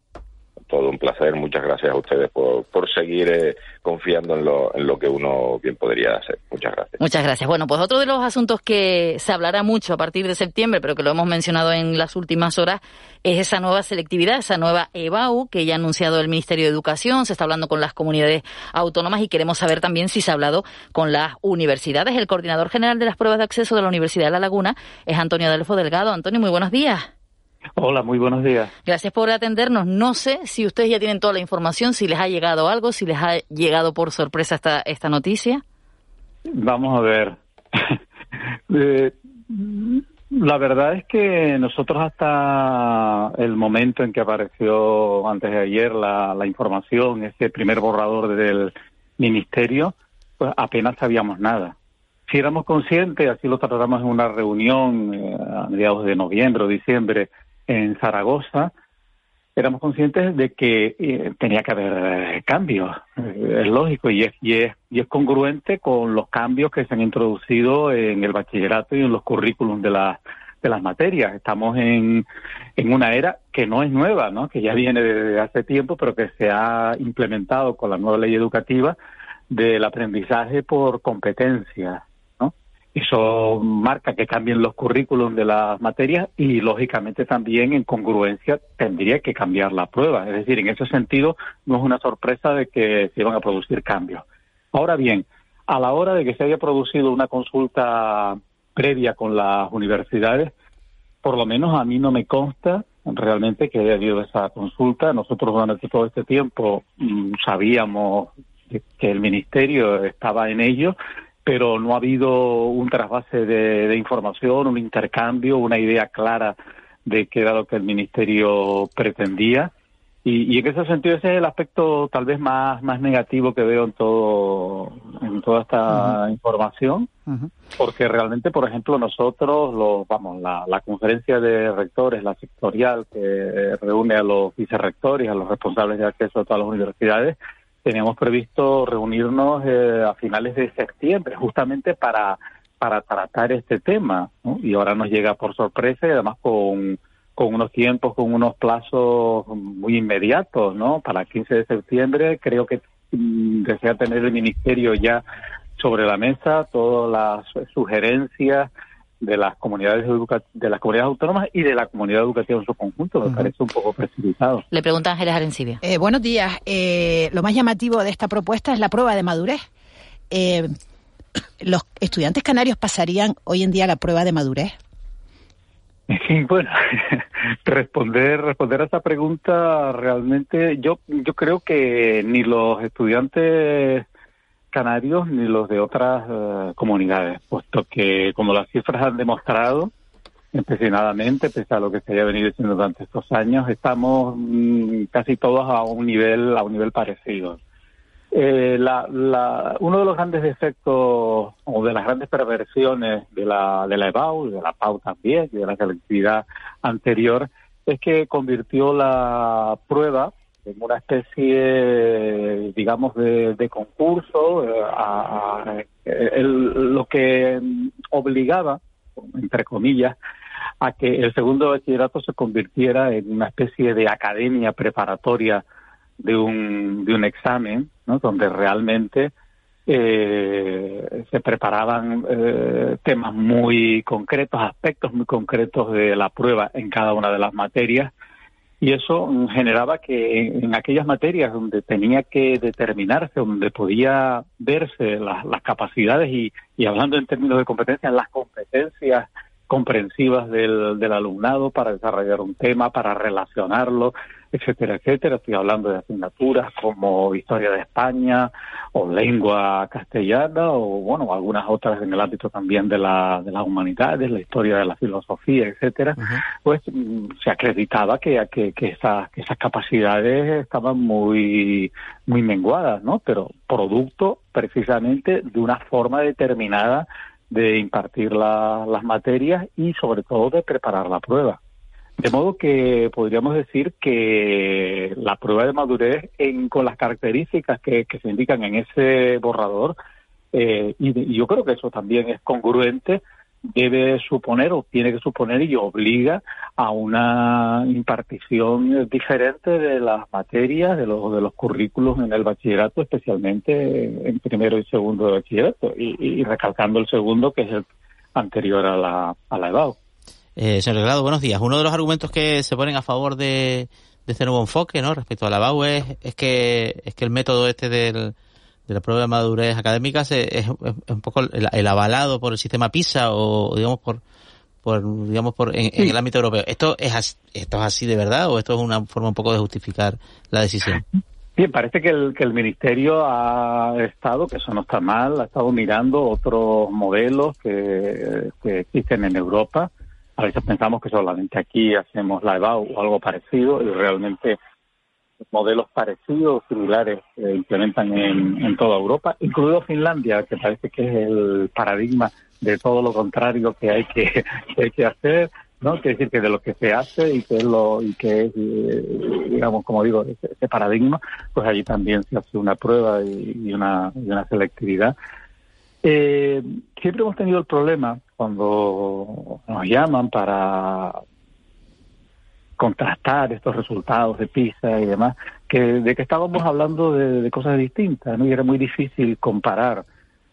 todo un placer. Muchas gracias a ustedes por, seguir eh, confiando en lo, en lo que uno bien podría hacer. Muchas gracias. Muchas gracias. Bueno, pues otro de los asuntos que se hablará mucho a partir de septiembre, pero que lo hemos mencionado en las últimas horas, es esa nueva selectividad, esa nueva EBAU que ya ha anunciado el Ministerio de Educación. Se está hablando con las comunidades autónomas y queremos saber también si se ha hablado con las universidades. El coordinador general de las pruebas de acceso de la Universidad de La Laguna es Antonio Delfo Delgado. Antonio, muy buenos días. Hola, muy buenos días. Gracias por atendernos. No sé si ustedes ya tienen toda la información, si les ha llegado algo, si les ha llegado por sorpresa esta, esta noticia. Vamos a ver. Eh, la verdad es que nosotros hasta el momento en que apareció antes de ayer la, la información, ese primer borrador del ministerio, pues apenas sabíamos nada. Si éramos conscientes, así lo tratamos en una reunión eh, a mediados de noviembre o diciembre, en Zaragoza, éramos conscientes de que eh, tenía que haber eh, cambios. Es lógico y es, y, es, y es congruente con los cambios que se han introducido en el bachillerato y en los currículums de, la, de las materias. Estamos en, en una era que no es nueva, ¿no? que ya viene desde hace tiempo, pero que se ha implementado con la nueva ley educativa del aprendizaje por competencias. Eso marca que cambien los currículums de las materias y, lógicamente, también en congruencia tendría que cambiar la prueba. Es decir, en ese sentido, no es una sorpresa de que se iban a producir cambios. Ahora bien, a la hora de que se haya producido una consulta previa con las universidades, por lo menos a mí no me consta realmente que haya habido esa consulta. Nosotros durante todo este tiempo mm, sabíamos que el ministerio estaba en ello pero no ha habido un trasvase de, información, un intercambio, una idea clara de qué era lo que el Ministerio pretendía. Y, en ese sentido ese es el aspecto tal vez más, más negativo que veo en todo en toda esta información, porque realmente, por ejemplo, nosotros, los, vamos, la, la conferencia de rectores, la sectorial que reúne a los vicerrectores, a los responsables de acceso a todas las universidades, teníamos previsto reunirnos eh, a finales de septiembre, justamente para, para tratar este tema, y ahora nos llega por sorpresa y además con, con unos tiempos, con unos plazos muy inmediatos, ¿no? Para el 15 de septiembre creo que mm, desea tener el Ministerio ya sobre la mesa todas las sugerencias de las comunidades de las comunidades autónomas y de la comunidad educativa en su conjunto. Me parece un poco precipitado. Le pregunta Ángeles Arencibia. Eh, buenos días. Eh, lo más llamativo de esta propuesta es la prueba de madurez. Eh, ¿Los estudiantes canarios pasarían hoy en día la prueba de madurez? bueno, responder responder a esa pregunta realmente yo yo creo que ni los estudiantes canarios ni los de otras eh, comunidades, puesto que, como las cifras han demostrado, empecinadamente, pese a lo que se haya venido diciendo durante estos años, estamos mm, casi todos a un nivel a un nivel parecido. Eh, la, la, uno de los grandes defectos, o de las grandes perversiones de la, de la EBAU y de la PAU también, y de la selectividad anterior, es que convirtió la prueba en una especie, digamos, de, concurso, eh, a, lo que obligaba, entre comillas, a que el segundo bachillerato se convirtiera en una especie de academia preparatoria de un, de un examen, donde realmente eh, se preparaban eh, temas muy concretos, aspectos muy concretos de la prueba en cada una de las materias, y eso generaba que en, aquellas materias donde tenía que determinarse, donde podía verse las, capacidades y, y hablando en términos de competencias, las competencias comprensivas del, del alumnado para desarrollar un tema, para relacionarlo, etcétera, etcétera. Estoy hablando de asignaturas como Historia de España o Lengua Castellana o, bueno, algunas otras en el ámbito también de, la, de las humanidades, la historia de la filosofía, etcétera. Pues mm, se acreditaba que, que, que, esas, que esas capacidades estaban muy, muy menguadas, ¿no? Pero producto precisamente de una forma determinada de impartir las materias y sobre todo de preparar la prueba. De modo que podríamos decir que la prueba de madurez en, con las características que, se indican en ese borrador, eh, y, yo creo que eso también es congruente, debe suponer o tiene que suponer y obliga a una impartición diferente de las materias, de los, de los currículos en el bachillerato, especialmente en primero y segundo de bachillerato, y, recalcando el segundo que es el anterior a la, a la EBAU. Eh, señor Delgado, buenos días. Uno de los argumentos que se ponen a favor de, este nuevo enfoque, ¿no? Respecto a la EBAU es, es que es que el método este del de la prueba de madurez académica es, un poco el, avalado por el sistema PISA o digamos por por digamos por en, el ámbito europeo. Esto es esto es así de verdad o esto es una forma un poco de justificar la decisión. Bien, parece que el, que el ministerio ha estado, que eso no está mal, ha estado mirando otros modelos que, que existen en Europa. A veces pensamos que solamente aquí hacemos la EBAU o algo parecido y realmente modelos parecidos, similares, se implementan en, en toda Europa, incluido Finlandia, que parece que es el paradigma de todo lo contrario que hay que, hay que hacer, ¿no? Quiere decir que de lo que se hace y que es lo y que es, eh, digamos, como digo, ese, paradigma, pues allí también se hace una prueba y, una, y una selectividad. Eh, siempre hemos tenido el problema cuando nos llaman para contrastar estos resultados de PISA y demás, que de que estábamos hablando de, cosas distintas, ¿no? Y era muy difícil comparar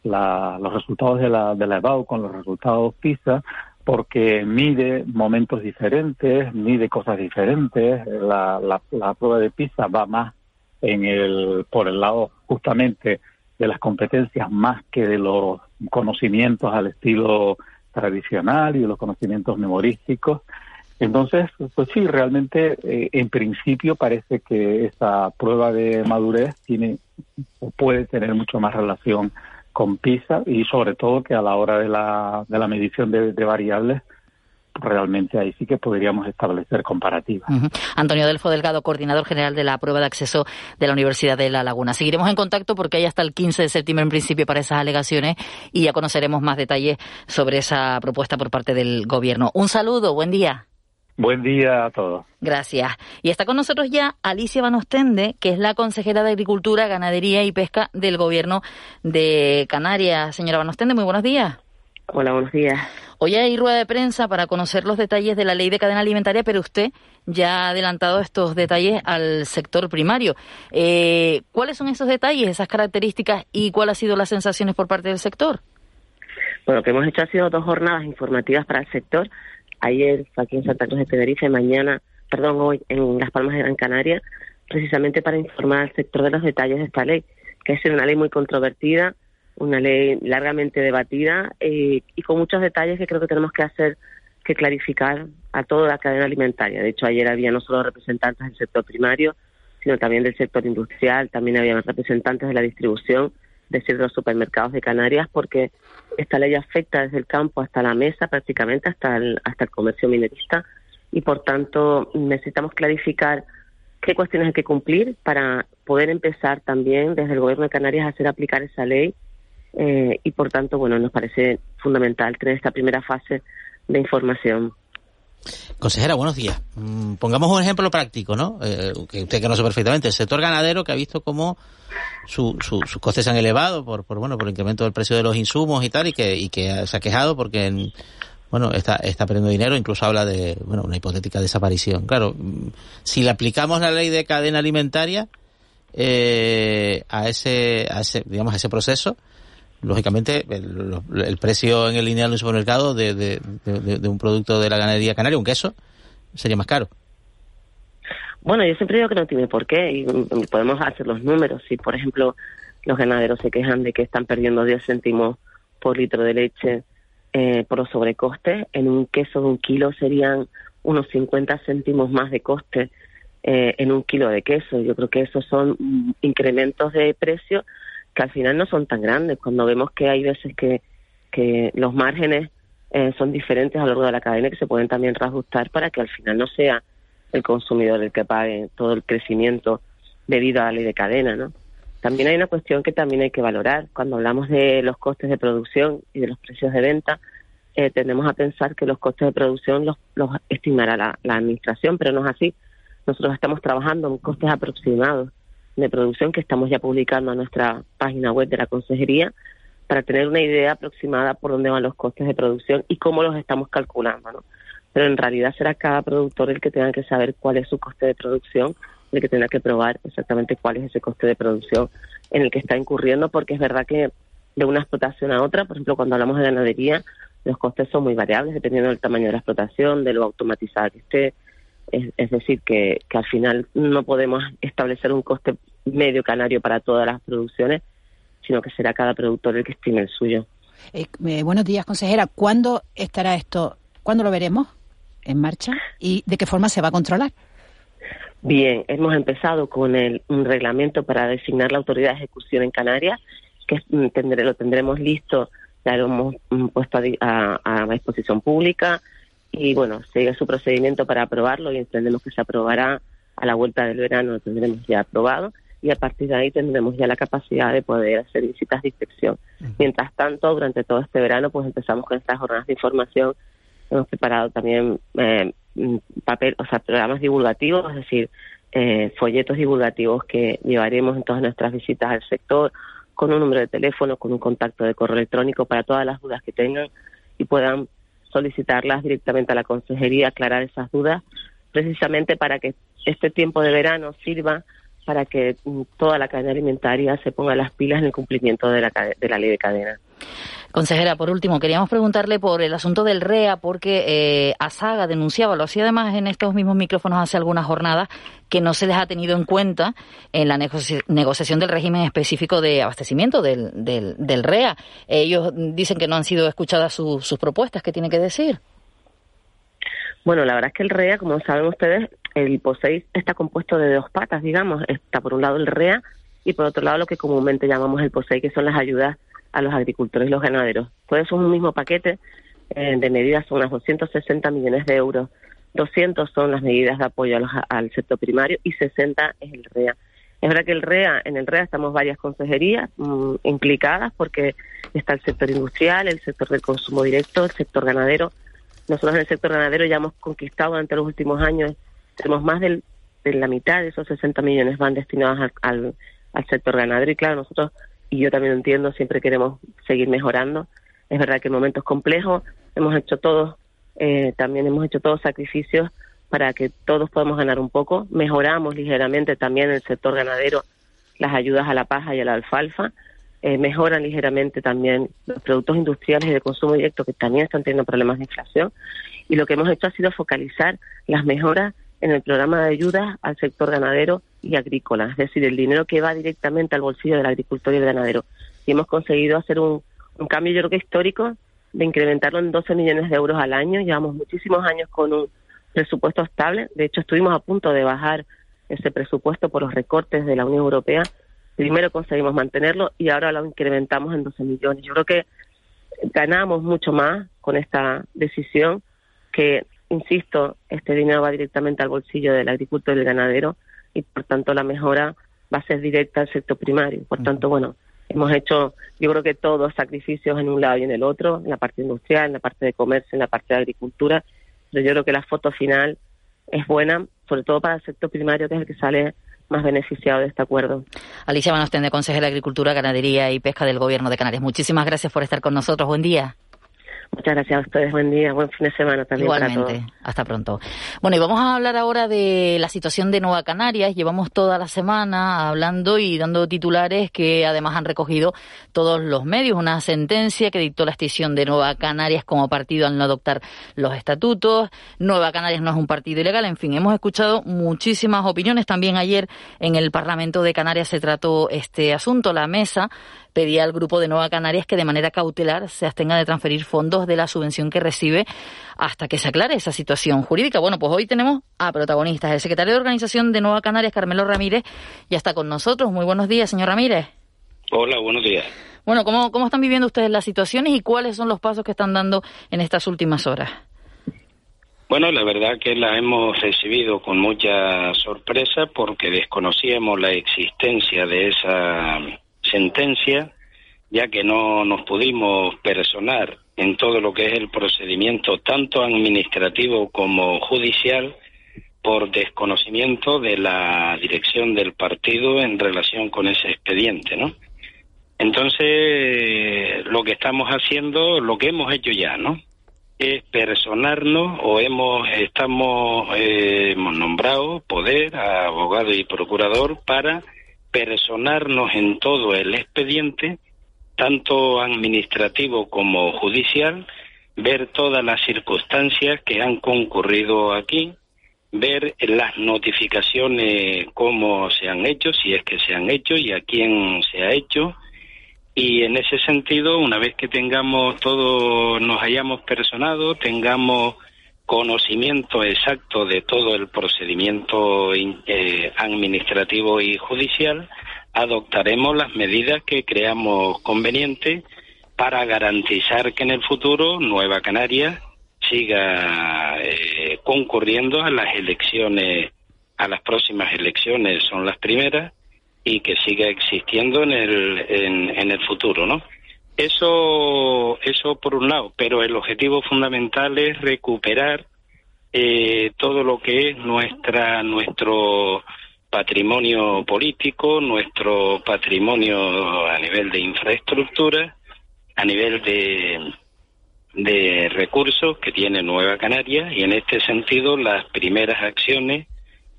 los resultados de la, de la EBAU con los resultados PISA, porque mide momentos diferentes, mide cosas diferentes. La, la, prueba de PISA va más en el, por el lado justamente de las competencias más que de los conocimientos al estilo tradicional y de los conocimientos memorísticos. Entonces, pues sí, realmente eh, en principio parece que esa prueba de madurez tiene o puede tener mucho más relación con PISA y sobre todo que a la hora de la, de la medición de, variables realmente ahí sí que podríamos establecer comparativas. Antonio Delfo Delgado, coordinador general de la prueba de acceso de la Universidad de La Laguna. Seguiremos en contacto porque hay hasta el 15 de septiembre en principio para esas alegaciones y ya conoceremos más detalles sobre esa propuesta por parte del Gobierno. Un saludo, buen día. Buen día a todos. Gracias. Y está con nosotros ya Alicia Banostende, que es la consejera de Agricultura, Ganadería y Pesca del Gobierno de Canarias. Señora Banostende, muy buenos días. Hola, buenos días. Hoy hay rueda de prensa para conocer los detalles de la ley de cadena alimentaria, pero usted ya ha adelantado estos detalles al sector primario. Eh, ¿Cuáles son esos detalles, esas características y cuáles han sido las sensaciones por parte del sector? Bueno, lo que hemos hecho ha sido dos jornadas informativas para el sector ayer aquí en Santa Cruz de Tenerife, mañana, perdón, hoy en Las Palmas de Gran Canaria, precisamente para informar al sector de los detalles de esta ley, que es una ley muy controvertida, una ley largamente debatida eh, y con muchos detalles que creo que tenemos que hacer, que clarificar a toda la cadena alimentaria. De hecho, ayer había no solo representantes del sector primario, sino también del sector industrial, también había representantes de la distribución, decir, de los supermercados de Canarias, porque esta ley afecta desde el campo hasta la mesa, prácticamente hasta el, hasta el comercio minerista, y por tanto necesitamos clarificar qué cuestiones hay que cumplir para poder empezar también desde el Gobierno de Canarias a hacer aplicar esa ley eh, y por tanto, bueno, nos parece fundamental tener esta primera fase de información. Consejera, buenos días. Mm, pongamos un ejemplo práctico, ¿no? Eh, que usted conoce perfectamente. El sector ganadero que ha visto cómo su, sus costes se han elevado por, por, bueno, por el incremento del precio de los insumos y tal, y que, y que se ha quejado porque, bueno, está, está perdiendo dinero, incluso habla de, bueno, una hipotética desaparición. Claro, mm, si le aplicamos la ley de cadena alimentaria, eh, a ese, digamos, a ese proceso, lógicamente el, precio en el lineal del supermercado de, de, un producto de la ganadería canaria, un queso, sería más caro. Bueno, yo siempre digo que no tiene por qué y podemos hacer los números. Si, por ejemplo, los ganaderos se quejan de que están perdiendo 10 céntimos por litro de leche eh, por los sobrecostes, en un queso de un kilo serían unos 50 céntimos más de coste eh, en un kilo de queso. Yo creo que esos son incrementos de precio que al final no son tan grandes. Cuando vemos que hay veces que, que los márgenes eh, son diferentes a lo largo de la cadena que se pueden también reajustar para que al final no sea el consumidor el que pague todo el crecimiento debido a la ley de cadena, ¿no? También hay una cuestión que también hay que valorar. Cuando hablamos de los costes de producción y de los precios de venta, eh, tendemos a pensar que los costes de producción los, los estimará la administración, pero no es así. Nosotros estamos trabajando en costes aproximados de producción que estamos ya publicando a nuestra página web de la consejería para tener una idea aproximada por dónde van los costes de producción y cómo los estamos calculando, ¿no? Pero en realidad será cada productor el que tenga que saber cuál es su coste de producción, el que tenga que probar exactamente cuál es ese coste de producción en el que está incurriendo, porque es verdad que de una explotación a otra, por ejemplo, cuando hablamos de ganadería, los costes son muy variables dependiendo del tamaño de la explotación, de lo automatizada que esté, es, decir, que, al final no podemos establecer un coste medio canario para todas las producciones, sino que será cada productor el que estime el suyo. Eh, eh, buenos días, consejera. ¿Cuándo estará esto? ¿Cuándo lo veremos en marcha? ¿Y de qué forma se va a controlar? Bien, hemos empezado con el, un reglamento para designar la autoridad de ejecución en Canarias, que mm, lo tendremos listo, ya lo hemos mm, puesto a, a disposición pública y bueno, sigue su procedimiento para aprobarlo y entendemos que se aprobará a la vuelta del verano, lo tendremos ya aprobado y a partir de ahí tendremos ya la capacidad de poder hacer visitas de inspección. Mientras tanto, durante todo este verano, pues empezamos con estas jornadas de información. Hemos preparado también eh, papel, o sea, programas divulgativos, es decir, eh, folletos divulgativos que llevaremos en todas nuestras visitas al sector, con un número de teléfono, con un contacto de correo electrónico para todas las dudas que tengan y puedan solicitarlas directamente a la consejería, aclarar esas dudas, precisamente para que este tiempo de verano sirva para que mm, toda la cadena alimentaria se ponga las pilas en el cumplimiento de la, de la ley de cadena. Consejera, por último, queríamos preguntarle por el asunto del REA, porque eh, ASAGA denunciaba, lo hacía además en estos mismos micrófonos hace algunas jornadas, que no se les ha tenido en cuenta en la negociación del régimen específico de abastecimiento del, del, REA. Ellos dicen que no han sido escuchadas sus propuestas. ¿Qué tiene que decir? Bueno, la verdad es que el REA, como saben ustedes, el POSEI está compuesto de dos patas, digamos. Está por un lado el REA y por otro lado lo que comúnmente llamamos el POSEI, que son las ayudas a los agricultores y los ganaderos. Por eso es un mismo paquete eh, de medidas, son unas 260 millones de euros. 200 son las medidas de apoyo al sector primario y 60 es el REA. Es verdad que el REA, en el REA estamos varias consejerías mm, implicadas porque está el sector industrial, el sector del consumo directo, el sector ganadero. Nosotros en el sector ganadero ya hemos conquistado durante los últimos años, tenemos más de la mitad de esos 60 millones van destinados al, al sector ganadero y claro, nosotros y yo también entiendo, siempre queremos seguir mejorando. Es verdad que en momentos complejos hemos hecho todos, eh, también hemos hecho todos sacrificios para que todos podamos ganar un poco. Mejoramos ligeramente también el sector ganadero las ayudas a la paja y a la alfalfa. Eh, mejoran ligeramente también los productos industriales y de consumo directo que también están teniendo problemas de inflación. Y lo que hemos hecho ha sido focalizar las mejoras en el programa de ayuda al sector ganadero y agrícola, es decir, el dinero que va directamente al bolsillo del agricultor y del ganadero. Y hemos conseguido hacer un, cambio, yo creo que histórico, de incrementarlo en 12 millones de euros al año. Llevamos muchísimos años con un presupuesto estable. De hecho, estuvimos a punto de bajar ese presupuesto por los recortes de la Unión Europea. Primero conseguimos mantenerlo y ahora lo incrementamos en 12 millones. Yo creo que ganamos mucho más con esta decisión que insisto, este dinero va directamente al bolsillo del agricultor y del ganadero y por tanto la mejora va a ser directa al sector primario. Por tanto, bueno, hemos hecho, yo creo que todos sacrificios en un lado y en el otro, en la parte industrial, en la parte de comercio, en la parte de agricultura, pero yo creo que la foto final es buena, sobre todo para el sector primario, que es el que sale más beneficiado de este acuerdo. Alicia Manostén, consejera de Agricultura, Ganadería y Pesca del Gobierno de Canarias. Muchísimas gracias por estar con nosotros. Buen día. Muchas gracias a ustedes. Buen día, buen fin de semana también Igualmente. para todos. Hasta pronto. Bueno, y vamos a hablar ahora de la situación de Nueva Canarias. Llevamos toda la semana hablando y dando titulares que además han recogido todos los medios. Una sentencia que dictó la extinción de Nueva Canarias como partido al no adoptar los estatutos. Nueva Canarias no es un partido ilegal. En fin, hemos escuchado muchísimas opiniones. También ayer en el Parlamento de Canarias se trató este asunto. La mesa pedía al Grupo de Nueva Canarias que de manera cautelar se abstenga de transferir fondos de la subvención que recibe hasta que se aclare esa situación jurídica. Bueno, pues hoy tenemos a protagonistas. El secretario de Organización de Nueva Canarias, Carmelo Ramírez, ya está con nosotros. Muy buenos días, señor Ramírez. Hola, buenos días. Bueno, ¿cómo, cómo están viviendo ustedes las situaciones y cuáles son los pasos que están dando en estas últimas horas? Bueno, la verdad que la hemos recibido con mucha sorpresa porque desconocíamos la existencia de esa sentencia, ya que no nos pudimos personar en todo lo que es el procedimiento tanto administrativo como judicial por desconocimiento de la dirección del partido en relación con ese expediente, ¿no? Entonces, lo que estamos haciendo, lo que hemos hecho ya, ¿no? Es personarnos o hemos estamos eh, hemos nombrado poder a abogado y procurador para personarnos en todo el expediente, tanto administrativo como judicial, ver todas las circunstancias que han concurrido aquí, ver las notificaciones cómo se han hecho, si es que se han hecho y a quién se ha hecho. Y en ese sentido, una vez que tengamos todo, nos hayamos personado, tengamos conocimiento exacto de todo el procedimiento eh, administrativo y judicial, adoptaremos las medidas que creamos convenientes para garantizar que en el futuro Nueva Canaria siga eh, concurriendo a las elecciones, a las próximas elecciones son las primeras y que siga existiendo en el, en el futuro, ¿no? Eso, eso por un lado, pero el objetivo fundamental es recuperar eh, todo lo que es nuestra, nuestro patrimonio político, nuestro patrimonio a nivel de infraestructura, a nivel de, de recursos que tiene Nueva Canaria y en este sentido las primeras acciones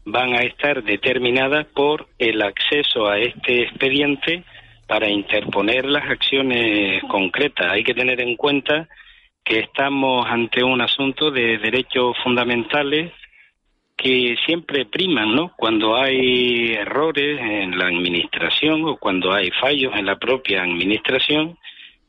van a estar determinadas por el acceso a este expediente para interponer las acciones concretas. Hay que tener en cuenta que estamos ante un asunto de derechos fundamentales que siempre priman, ¿no? Cuando hay errores en la administración o cuando hay fallos en la propia administración,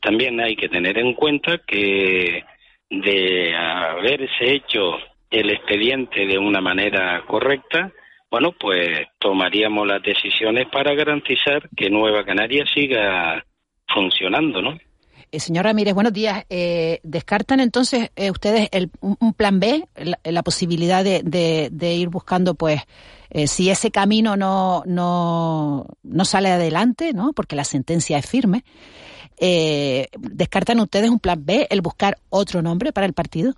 también hay que tener en cuenta que de haberse hecho el expediente de una manera correcta, bueno, pues tomaríamos las decisiones para garantizar que Nueva Canaria siga funcionando, ¿no? Eh, señor Ramírez, buenos días. Eh, ¿Descartan entonces eh, ustedes el, un, plan B, la, la posibilidad de, de, de, ir buscando, pues, eh, si ese camino no, no, no sale adelante, ¿no? Porque la sentencia es firme. Eh, ¿Descartan ustedes un plan B, el buscar otro nombre para el partido?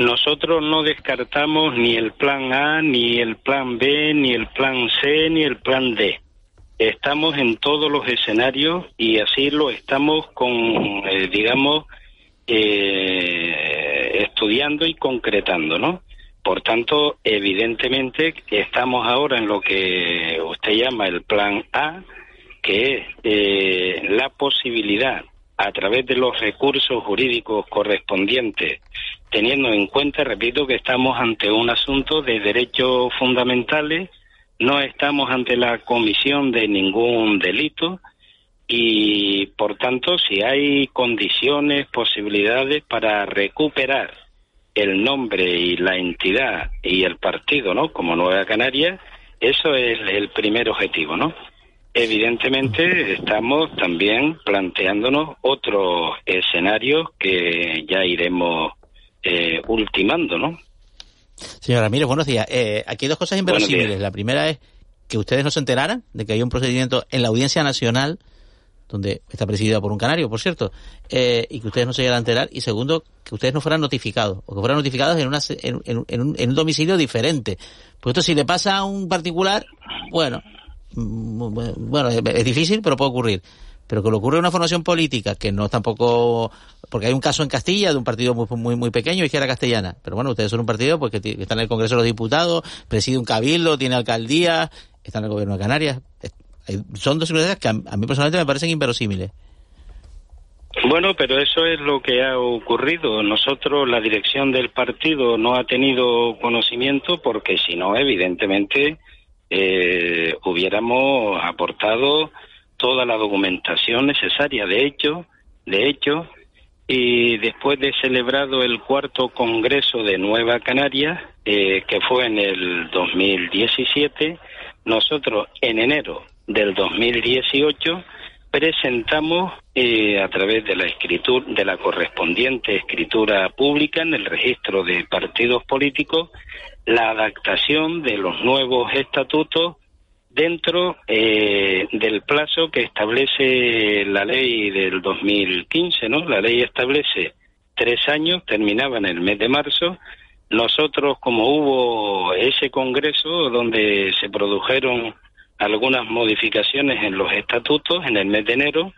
Nosotros no descartamos ni el plan A, ni el plan B, ni el plan C, ni el plan D. Estamos en todos los escenarios y así lo estamos con, eh, digamos, eh, estudiando y concretando, ¿no? Por tanto, evidentemente estamos ahora en lo que usted llama el plan A, que es eh, la posibilidad a través de los recursos jurídicos correspondientes, teniendo en cuenta, repito, que estamos ante un asunto de derechos fundamentales, no estamos ante la comisión de ningún delito y, por tanto, si hay condiciones, posibilidades para recuperar el nombre y la entidad y el partido, ¿no? Como Nueva Canaria, eso es el primer objetivo, ¿no? Evidentemente estamos también planteándonos otros escenarios que ya iremos eh, ultimando, ¿no? Señora Ramírez, buenos días. Eh, aquí hay dos cosas inverosímiles. La primera es que ustedes no se enteraran de que hay un procedimiento en la Audiencia Nacional donde está presidida por un canario, por cierto, eh, y que ustedes no se llegaran a enterar, y segundo, que ustedes no fueran notificados, o que fueran notificados en, una, en, en, un, en un domicilio diferente. Pues esto si le pasa a un particular, bueno, mm, bueno, es difícil, pero puede ocurrir pero que le ocurre una formación política que no es tampoco porque hay un caso en Castilla de un partido muy muy muy pequeño izquierda castellana. Pero bueno ustedes son un partido pues que está en el Congreso de los Diputados preside un cabildo tiene alcaldía está en el gobierno de Canarias. Son dos circunstancias que a, mí personalmente me parecen inverosímiles. Bueno, pero eso es lo que ha ocurrido. Nosotros, la dirección del partido, no ha tenido conocimiento porque si no, evidentemente, eh, hubiéramos aportado toda la documentación necesaria. De hecho, de hecho, y después de celebrado el cuarto Congreso de Nueva Canaria, eh, que fue en el 2017, nosotros en enero del 2018 presentamos eh, a través de la escritura de la correspondiente escritura pública en el registro de partidos políticos la adaptación de los nuevos estatutos dentro eh, del plazo que establece la ley del 2015, ¿no? La ley establece tres años, terminaba en el mes de marzo. Nosotros, como hubo ese congreso donde se produjeron algunas modificaciones en los estatutos en el mes de enero,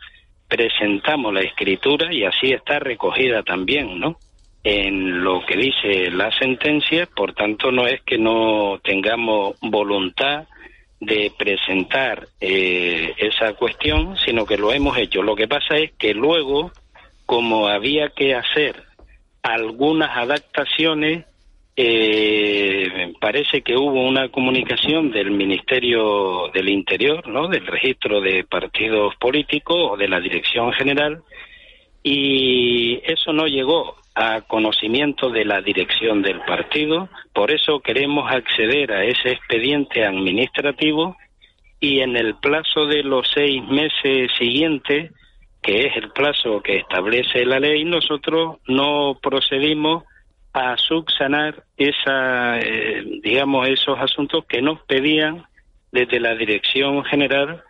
presentamos la escritura y así está recogida también, ¿no? En lo que dice la sentencia, por tanto, no es que no tengamos voluntad de presentar eh, esa cuestión, sino que lo hemos hecho. Lo que pasa es que luego, como había que hacer algunas adaptaciones, eh, parece que hubo una comunicación del Ministerio del Interior, ¿no? del registro de partidos políticos o de la Dirección General, y eso no llegó a conocimiento de la dirección del partido. Por eso queremos acceder a ese expediente administrativo y en el plazo de los seis meses siguientes, que es el plazo que establece la ley, nosotros no procedimos a subsanar esa, eh, digamos, esos asuntos que nos pedían desde la Dirección General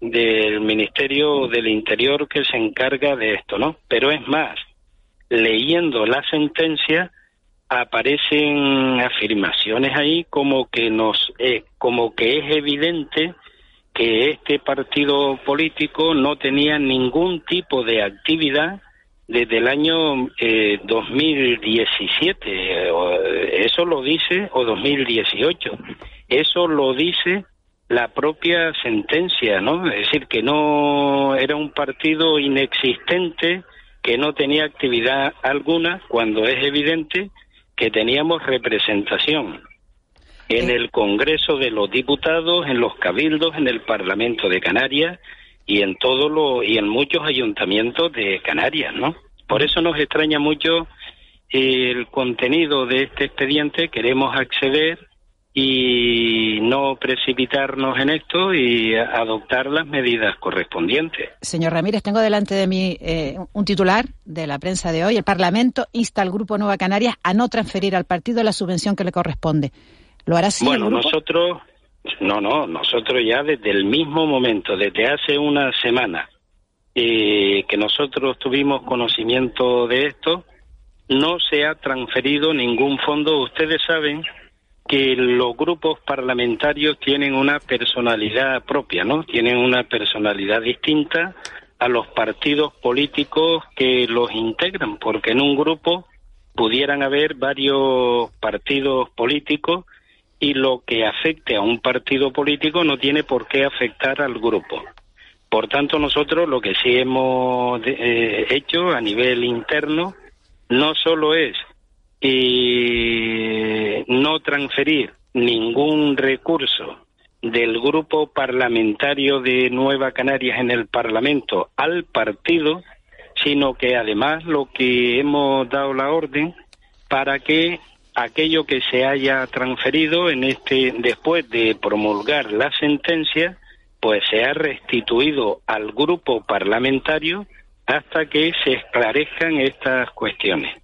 del Ministerio del Interior que se encarga de esto, ¿no? Pero es más, leyendo la sentencia aparecen afirmaciones ahí como que nos eh, como que es evidente que este partido político no tenía ningún tipo de actividad desde el año eh, 2017 eso lo dice o 2018 eso lo dice la propia sentencia no es decir que no era un partido inexistente que no tenía actividad alguna cuando es evidente que teníamos representación en el Congreso de los Diputados, en los cabildos, en el Parlamento de Canarias y en todo lo y en muchos ayuntamientos de Canarias, ¿no? Por eso nos extraña mucho el contenido de este expediente, queremos acceder y no precipitarnos en esto y adoptar las medidas correspondientes. Señor Ramírez, tengo delante de mí eh, un titular de la prensa de hoy. El Parlamento insta al Grupo Nueva Canarias a no transferir al partido la subvención que le corresponde. ¿Lo hará así? Bueno, nosotros, no, no, nosotros ya desde el mismo momento, desde hace una semana eh, que nosotros tuvimos conocimiento de esto, no se ha transferido ningún fondo. Ustedes saben que los grupos parlamentarios tienen una personalidad propia, ¿no? Tienen una personalidad distinta a los partidos políticos que los integran, porque en un grupo pudieran haber varios partidos políticos y lo que afecte a un partido político no tiene por qué afectar al grupo. Por tanto, nosotros lo que sí hemos eh, hecho a nivel interno no solo es y no transferir ningún recurso del grupo parlamentario de Nueva Canarias en el Parlamento al partido, sino que además lo que hemos dado la orden para que aquello que se haya transferido en este después de promulgar la sentencia pues sea restituido al grupo parlamentario hasta que se esclarezcan estas cuestiones.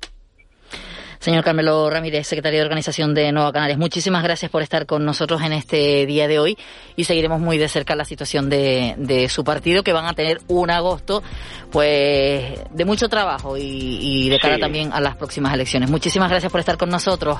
Señor Carmelo Ramírez, secretario de Organización de Nueva Canarias, muchísimas gracias por estar con nosotros en este día de hoy y seguiremos muy de cerca la situación de, de su partido, que van a tener un agosto pues de mucho trabajo y, y de cara Sí. también a las próximas elecciones. Muchísimas gracias por estar con nosotros.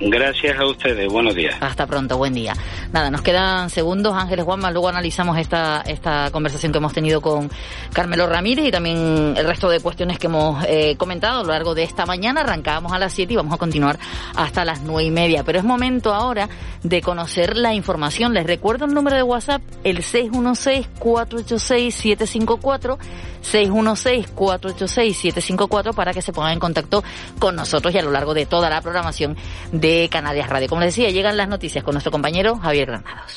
Gracias a ustedes. Buenos días. Hasta pronto, buen día. Nada, nos quedan segundos, Ángeles Juanma, luego analizamos esta, esta conversación que hemos tenido con Carmelo Ramírez y también el resto de cuestiones que hemos eh, comentado a lo largo de esta mañana. Arrancábamos a las 7 y vamos a continuar hasta las nueve y media. Pero es momento ahora de conocer la información. Les recuerdo el número de WhatsApp, el 616-486-754, 616-486-754 para que se pongan en contacto con nosotros y a lo largo de toda la programación de Canarias Radio. Como les decía, llegan las noticias con nuestro compañero Javier Granados.